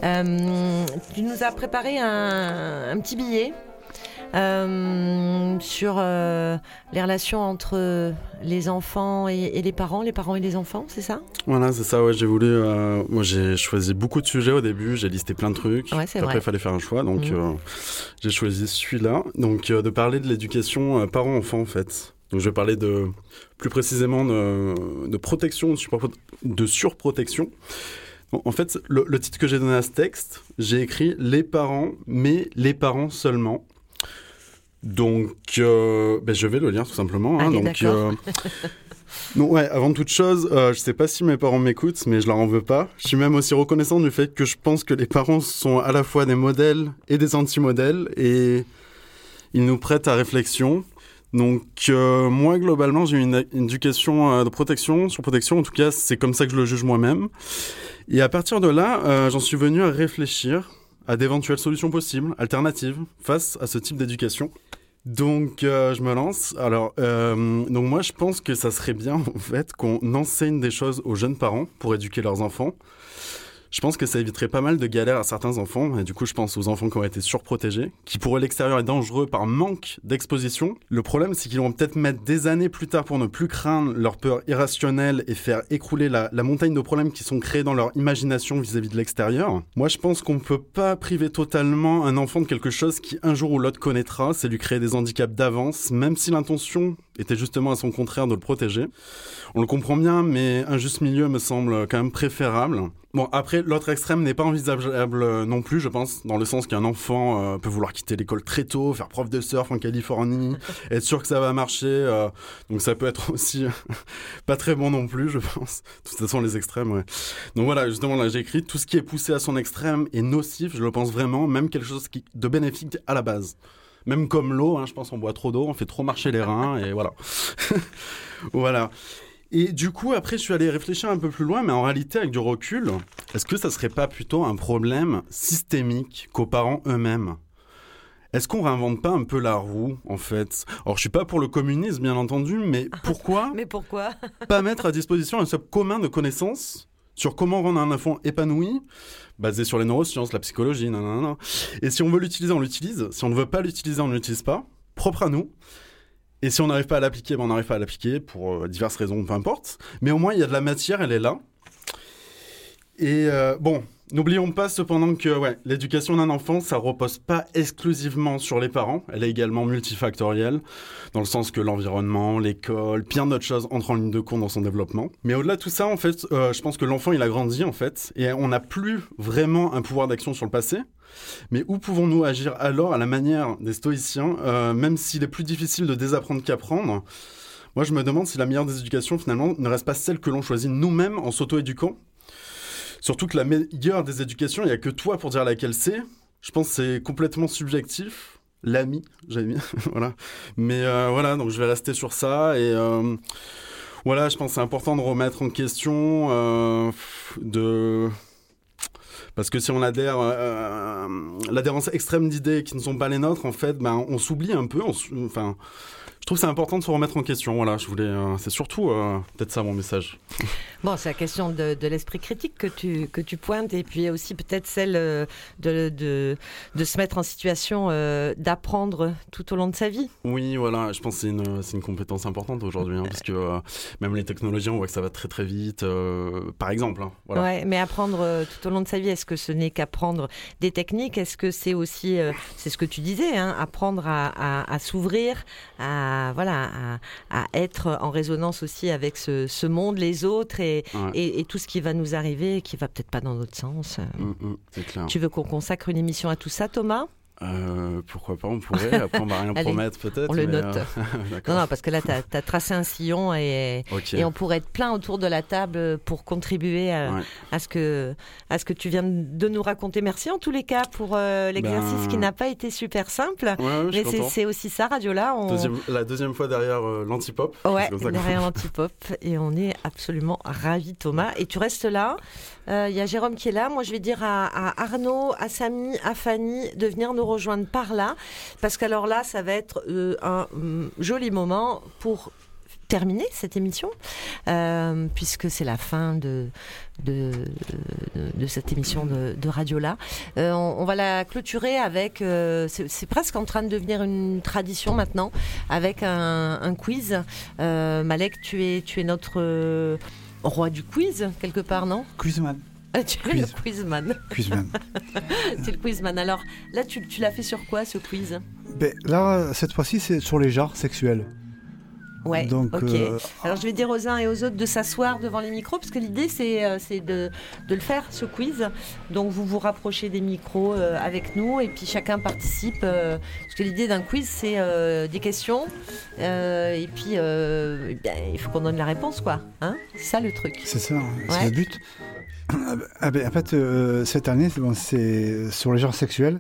tu nous as préparé un petit billet euh, sur euh, les relations entre les enfants et, les parents, les parents et les enfants, c'est ça? Voilà, c'est ça, ouais, j'ai voulu... Euh, moi, j'ai choisi beaucoup de sujets au début, j'ai listé plein de trucs. Ouais, Après, il fallait faire un choix, donc mmh. j'ai choisi celui-là. Donc, de parler de l'éducation parents-enfants, en fait. Donc, je vais parler de, plus précisément de, de protection, de surprotection En fait, le, le titre que j'ai donné à ce texte, j'ai écrit les parents, mais les parents seulement. Donc, euh, ben, je vais le lire tout simplement. hein. Allez, donc, ouais, avant toute chose, euh, je sais pas si mes parents m'écoutent, mais je leur en veux pas. Je suis même aussi reconnaissant du fait que je pense que les parents sont à la fois des modèles et des anti-modèles, et ils nous prêtent à réflexion. Donc euh, moi globalement j'ai eu une, une éducation euh, de protection, sur protection en tout cas c'est comme ça que je le juge moi-même. Et à partir de là euh, j'en suis venu à réfléchir à d'éventuelles solutions possibles, alternatives face à ce type d'éducation. Donc euh, je me lance. Alors euh, donc moi je pense que ça serait bien en fait qu'on enseigne des choses aux jeunes parents pour éduquer leurs enfants. Je pense que ça éviterait pas mal de galères à certains enfants, et du coup je pense aux enfants qui ont été surprotégés, qui pour l'extérieur est dangereux par manque d'exposition. Le problème c'est qu'ils vont peut-être mettre des années plus tard pour ne plus craindre leur peur irrationnelle et faire écrouler la, la montagne de problèmes qui sont créés dans leur imagination vis-à-vis de l'extérieur. Moi je pense qu'on peut pas priver totalement un enfant de quelque chose qui un jour ou l'autre connaîtra, c'est lui créer des handicaps d'avance, même si l'intention était justement à son contraire de le protéger. On le comprend bien, mais un juste milieu me semble quand même préférable. Bon, après, l'autre extrême n'est pas envisageable non plus, je pense, dans le sens qu'un enfant euh, peut vouloir quitter l'école très tôt, faire prof de surf en Californie, être sûr que ça va marcher. euh, donc ça peut être aussi pas très bon non plus, je pense. De toute façon, les extrêmes, ouais. Donc voilà, justement, là, j'ai écrit tout ce qui est poussé à son extrême est nocif, je le pense vraiment, même quelque chose qui, de bénéfique à la base. Même comme l'eau, hein, je pense on boit trop d'eau, on fait trop marcher les reins, et voilà. voilà. Et du coup, après, je suis allé réfléchir un peu plus loin, mais en réalité, avec du recul, est-ce que ça serait pas plutôt un problème systémique qu'aux parents eux-mêmes? Est-ce qu'on réinvente pas un peu la roue, en fait? Alors, je suis pas pour le communisme, bien entendu, mais pourquoi Mais pourquoi? pas mettre à disposition un socle commun de connaissances sur comment rendre un enfant épanoui, basé sur les neurosciences, la psychologie, nanana. Et si on veut l'utiliser, on l'utilise. Si on ne veut pas l'utiliser, on ne l'utilise pas. Propre à nous. Et si on n'arrive pas à l'appliquer, ben on n'arrive pas à l'appliquer pour euh, diverses raisons, peu importe. Mais au moins, il y a de la matière, elle est là. Et euh, bon, n'oublions pas cependant que l'éducation d'un enfant, ça repose pas exclusivement sur les parents. Elle est également multifactorielle, dans le sens que l'environnement, l'école, plein d'autres choses entrent en ligne de compte dans son développement. Mais au-delà de tout ça, en fait, euh, je pense que l'enfant, il a grandi, en fait, et on n'a plus vraiment un pouvoir d'action sur le passé. Mais où pouvons-nous agir alors à la manière des stoïciens, euh, même s'il est plus difficile de désapprendre qu'apprendre? Moi, je me demande si la meilleure des éducations, finalement, ne reste pas celle que l'on choisit nous-mêmes en s'auto-éduquant. Surtout que la meilleure des éducations, il n'y a que toi pour dire laquelle c'est. Je pense que c'est complètement subjectif. L'ami, j'ai mis. voilà. Mais euh, voilà, donc je vais rester sur ça. Et euh, voilà, je pense que c'est important de remettre en question, euh, de parce que si on adhère, l'adhérence extrême d'idées qui ne sont pas les nôtres, en fait, ben, on s'oublie un peu. Enfin, je trouve que c'est important de se remettre en question. Voilà, je voulais. euh, c'est surtout euh, peut-être ça mon message. Bon, c'est la question de, de l'esprit critique que tu, que tu pointes, et puis aussi peut-être celle euh, de, de, de se mettre en situation euh, d'apprendre tout au long de sa vie. Oui, voilà, je pense que c'est une, c'est une compétence importante aujourd'hui, hein, parce que même les technologies, on voit que ça va très très vite. par exemple, hein, voilà. Ouais, mais apprendre tout au long de sa vie, est-ce que ce n'est qu'apprendre des techniques? Est-ce que c'est aussi, c'est ce que tu disais, hein, apprendre à, à- à s'ouvrir, à voilà, à, à être en résonance aussi avec ce, ce monde, les autres et, Ouais. et, et tout ce qui va nous arriver, et qui va peut-être pas dans notre sens. Mm, mm, clair. Tu veux qu'on consacre une émission à tout ça, Thomas? Euh, pourquoi pas, on pourrait. Après, on va rien Allez, promettre peut-être. On le note. euh, non, non, parce que là, tu as, tracé un sillon et, et on pourrait être plein autour de la table pour contribuer à, Ouais. à ce, que, à ce que tu viens de nous raconter. Merci en tous les cas pour euh, l'exercice Ben- qui n'a pas été super simple. Ouais, ouais, mais c'est- aussi ça, Radio-là. On... Deuxième- la deuxième fois derrière l'antipop. Ouais, derrière l'antipop. Et on est absolument ravis, Thomas. Et tu restes là. Il y a Jérôme qui est là. Moi, je vais dire à, à Arnaud, à Samy, à Fanny de venir nous rejoindre par là. Parce qu'alors là, ça va être euh, un hum, joli moment pour terminer cette émission, euh, puisque c'est la fin de, de, cette émission de, Radio-là. Euh, on, va la clôturer avec, c'est presque en train de devenir une tradition maintenant, avec un, quiz. Malek, tu es, tu es notre roi du quiz, quelque part, non? Quizman. Tu es le quizman. Quizman. tu es le quizman. Alors là, tu, tu l'as fait sur quoi ce quiz? Ben, là, cette fois-ci, c'est sur les genres sexuels. Ouais, Donc, ok. euh, Alors je vais dire aux uns et aux autres de s'asseoir devant les micros, parce que l'idée c'est euh, c'est de, de le faire, ce quiz. Donc vous vous rapprochez des micros euh, avec nous, et puis chacun participe. euh, parce que l'idée d'un quiz c'est des questions, et puis eh bien, il faut qu'on donne la réponse, quoi. Hein? C'est ça le truc. C'est ça, c'est Ouais. le but. Ah ben, en fait, euh, cette année, c'est bon, c'est sur les genres sexuels.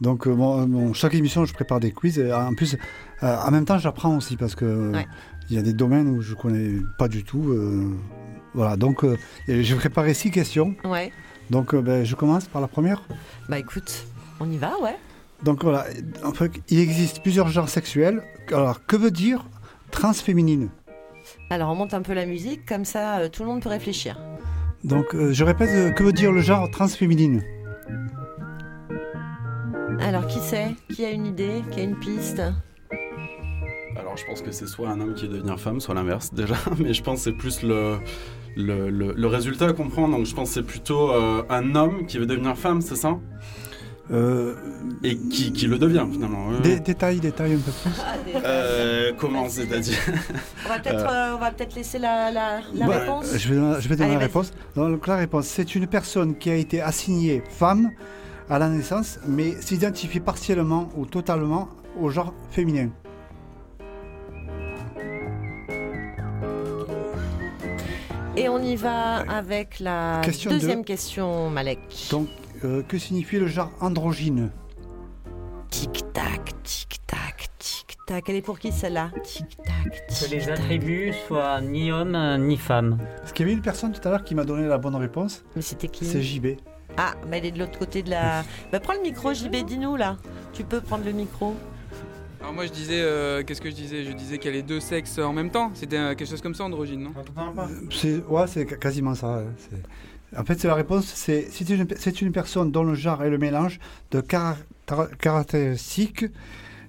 Donc, euh, bon, bon, chaque émission, je prépare des quiz. Et en plus, euh, en même temps, j'apprends aussi parce que euh, Ouais. il y a des domaines où je connais pas du tout. euh, voilà, donc euh, j'ai préparé six questions. Ouais. Donc, euh, ben, je commence par la première. Bah écoute, on y va, ouais. Donc voilà, en fait, il existe plusieurs genres sexuels. Alors, que veut dire transféminine? Alors on monte un peu la musique, comme ça euh, tout le monde peut réfléchir. Donc, euh, je répète, euh, que veut dire le genre transféminine Alors qui sait Qui a une idée? Qui a une piste? Alors, je pense que c'est soit un homme qui veut devenir femme, soit l'inverse déjà. Mais je pense que c'est plus le, le, le- le résultat à comprendre. Donc, je pense que c'est plutôt euh, un homme qui veut devenir femme, c'est ça? Et qui, qui le devient finalement. ouais, Dé-. Détail, détail un peu plus. Euh, comment c'est-à-dire On va peut-être Euh, euh, on va peut-être laisser la, la, la Bah, réponse. Je vais, je vais donner Allez, la réponse. Donc, la réponse, c'est une personne qui a été assignée femme à la naissance, mais s'identifie partiellement ou totalement au genre féminin. Et on y va avec la Question deuxième deux. question, Malek. Donc, euh, que signifie le genre androgyne Tic-tac, tic-tac, tic-tac. Elle est pour qui celle-là Tic-tac, Que les attributs soient ni homme euh, ni femme. Parce qu'il y avait une personne tout à l'heure qui m'a donné la bonne réponse. Mais c'était qui C'est JB. Ah, bah elle est de l'autre côté de la. Bah prends le micro, JB, dis-nous là. Tu peux prendre le micro. Alors moi je disais, euh, qu'est-ce que je disais? Je disais qu'il y a les deux sexes en même temps. C'était euh, quelque chose comme ça, androgyne, non? C'est ouais, c'est ca- quasiment ça. ouais. C'est- En fait, c'est la réponse. C'est une, personne dont le genre est le mélange de caractéristiques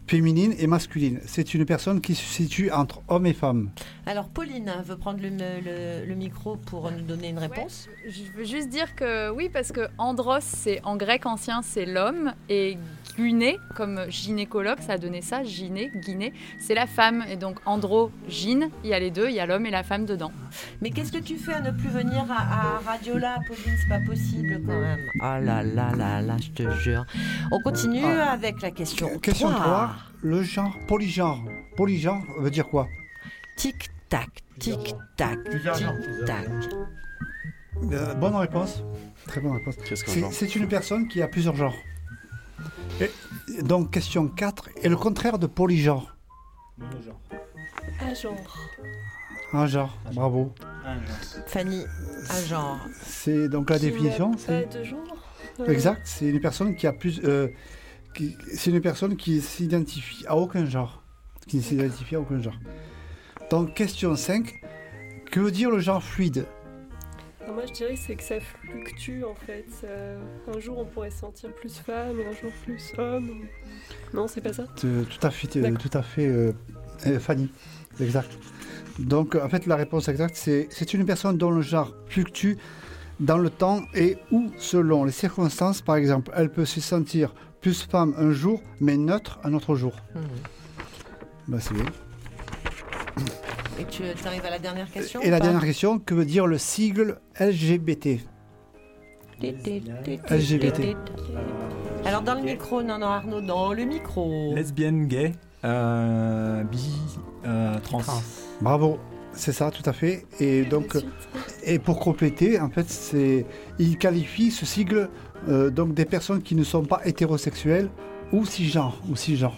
féminines et masculines. C'est une personne qui se situe entre homme et femme. Alors Pauline veut prendre le, le- le micro pour nous donner une réponse. Je veux juste dire que oui, parce que andros, c'est en grec ancien, c'est l'homme, et gyné, comme gynécologue, ça a donné ça, gyné, guiné, c'est la femme. Et donc androgyne, il y a les deux, il y a l'homme et la femme dedans. Mais qu'est-ce que tu fais à ne plus venir à, à Radio là, Pauline? C'est pas possible quand même. Ah là là là là, je te jure. On continue Ah. avec la question Question 3. 3. Le genre polygenre. Polygenre veut dire quoi? Tic-tac, tic-tac, tic-tac. Euh, bonne réponse. Très bonne réponse. Qu'est-ce qu'un C'est- genre C'est une personne qui a plusieurs genres. Et- donc, question 4. Et le contraire de polygenre? Un genre. Un genre. Bravo. Fanny, un genre. C'est donc la Qui définition. Pas c'est- de genre. Euh, Exact. C'est une personne qui a plus. euh, c'est une personne qui s'identifie à aucun genre. Qui ne s'identifie à aucun genre. Donc, question 5. Que veut dire le genre fluide? Alors Moi, je dirais que c'est que ça fluctue en fait. Un jour, on pourrait se sentir plus femme et un jour plus homme. Non, c'est pas ça? Euh, Tout à fait, euh, tout à fait euh, euh, Fanny. Exact. Donc, en fait, la réponse exacte, c'est c'est une personne dont le genre fluctue dans le temps et ou selon les circonstances. Par exemple, elle peut se sentir plus femme un jour, mais neutre un autre jour. Mhm. Bah, c'est bien. Et tu arrives à la dernière question Et la dernière question, que veut dire le sigle LGBT LGBT. Alors dans le micro, non, non Arnaud, dans le micro. Lesbienne, gay, euh, bi, euh, trans. Bravo, c'est ça, tout à fait. Et donc, euh, et pour compléter, en fait, c'est, il qualifie ce sigle euh, donc des personnes qui ne sont pas hétérosexuelles ou cisgenres ou cisgenres.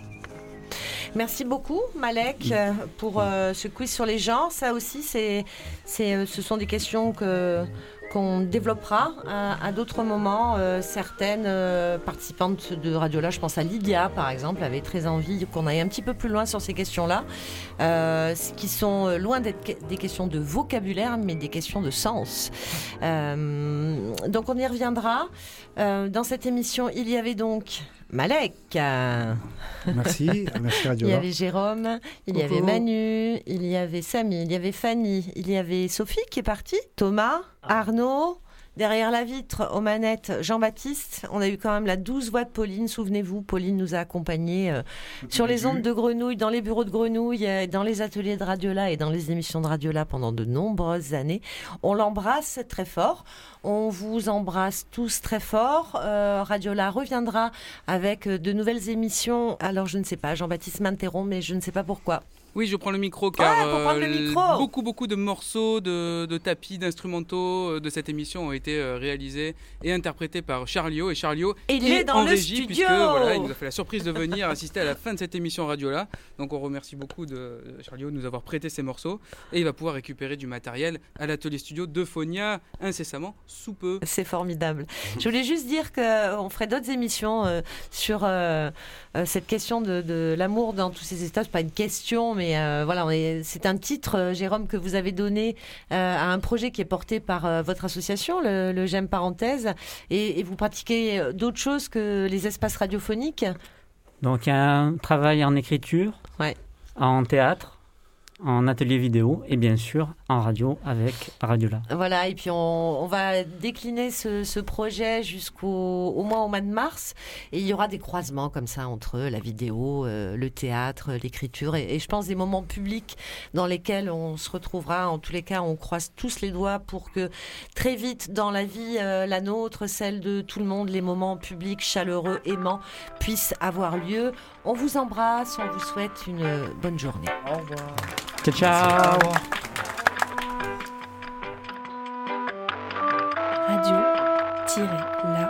Merci beaucoup, Malek, euh, pour euh, ce quiz sur les genres. Ça aussi, c'est, c'est, ce sont des questions que qu'on développera à, à d'autres moments. Euh, certaines euh, participantes de Radiola, je pense à Lydia par exemple, avait très envie qu'on aille un petit peu plus loin sur ces questions-là, euh, qui sont loin d'être des questions de vocabulaire, mais des questions de sens. Euh, donc on y reviendra. Euh, dans cette émission, il y avait donc Malek. Merci, merci Il y avait Jérôme, il y avait Manu, il y avait Samy, il y avait Fanny, il y avait Sophie qui est partie, Thomas, Arnaud, Derrière la vitre, aux manettes, Jean-Baptiste. On a eu quand même la douce voix de Pauline. Souvenez-vous, Pauline nous a accompagnés euh, sur les ondes de Grenouille, dans les bureaux de Grenouille, dans les ateliers de Radiola et dans les émissions de Radiola pendant de nombreuses années. On l'embrasse très fort. On vous embrasse tous très fort. Euh, Radiola reviendra avec euh, de nouvelles émissions. Alors, je ne sais pas, Jean-Baptiste m'interrompt, mais je ne sais pas pourquoi. Oui, je prends le micro car Ouais, pour prendre le euh, micro. beaucoup beaucoup de morceaux, de, de tapis, d'instrumentaux euh, de cette émission ont été euh, réalisés et interprétés par Charlio et Charlio Et il est est dans en le régie studio. puisque voilà, il nous a fait la surprise de venir assister à la fin de cette émission radio là. Donc on remercie beaucoup de de Charlio de nous avoir prêté ces morceaux et il va pouvoir récupérer du matériel à l'atelier studio de Phonia incessamment sous peu. C'est formidable. Je voulais juste dire qu'on ferait d'autres émissions euh, sur euh, cette question de, de l'amour dans tous ces états. C'est pas une question, mais euh, voilà, c'est un titre, euh, Jérôme, que vous avez donné euh, à un projet qui est porté par euh, votre association, le, le J'aime Parenthèse, et, et vous pratiquez d'autres choses que les espaces radiophoniques? Donc il y a un travail en écriture, en théâtre, en atelier vidéo et bien sûr en radio avec Radiola. Voilà, et puis on, on va décliner ce, ce projet jusqu'au au moins au mois de mars. Et il y aura des croisements comme ça entre la vidéo, euh, le théâtre, l'écriture, et, et je pense des moments publics dans lesquels on se retrouvera. En tous les cas, on croise tous les doigts pour que très vite dans la vie, euh, la nôtre, celle de tout le monde, les moments publics chaleureux, aimants, puissent avoir lieu. On vous embrasse, on vous souhaite une bonne journée. Au revoir. Ciao, ciao. Radio-.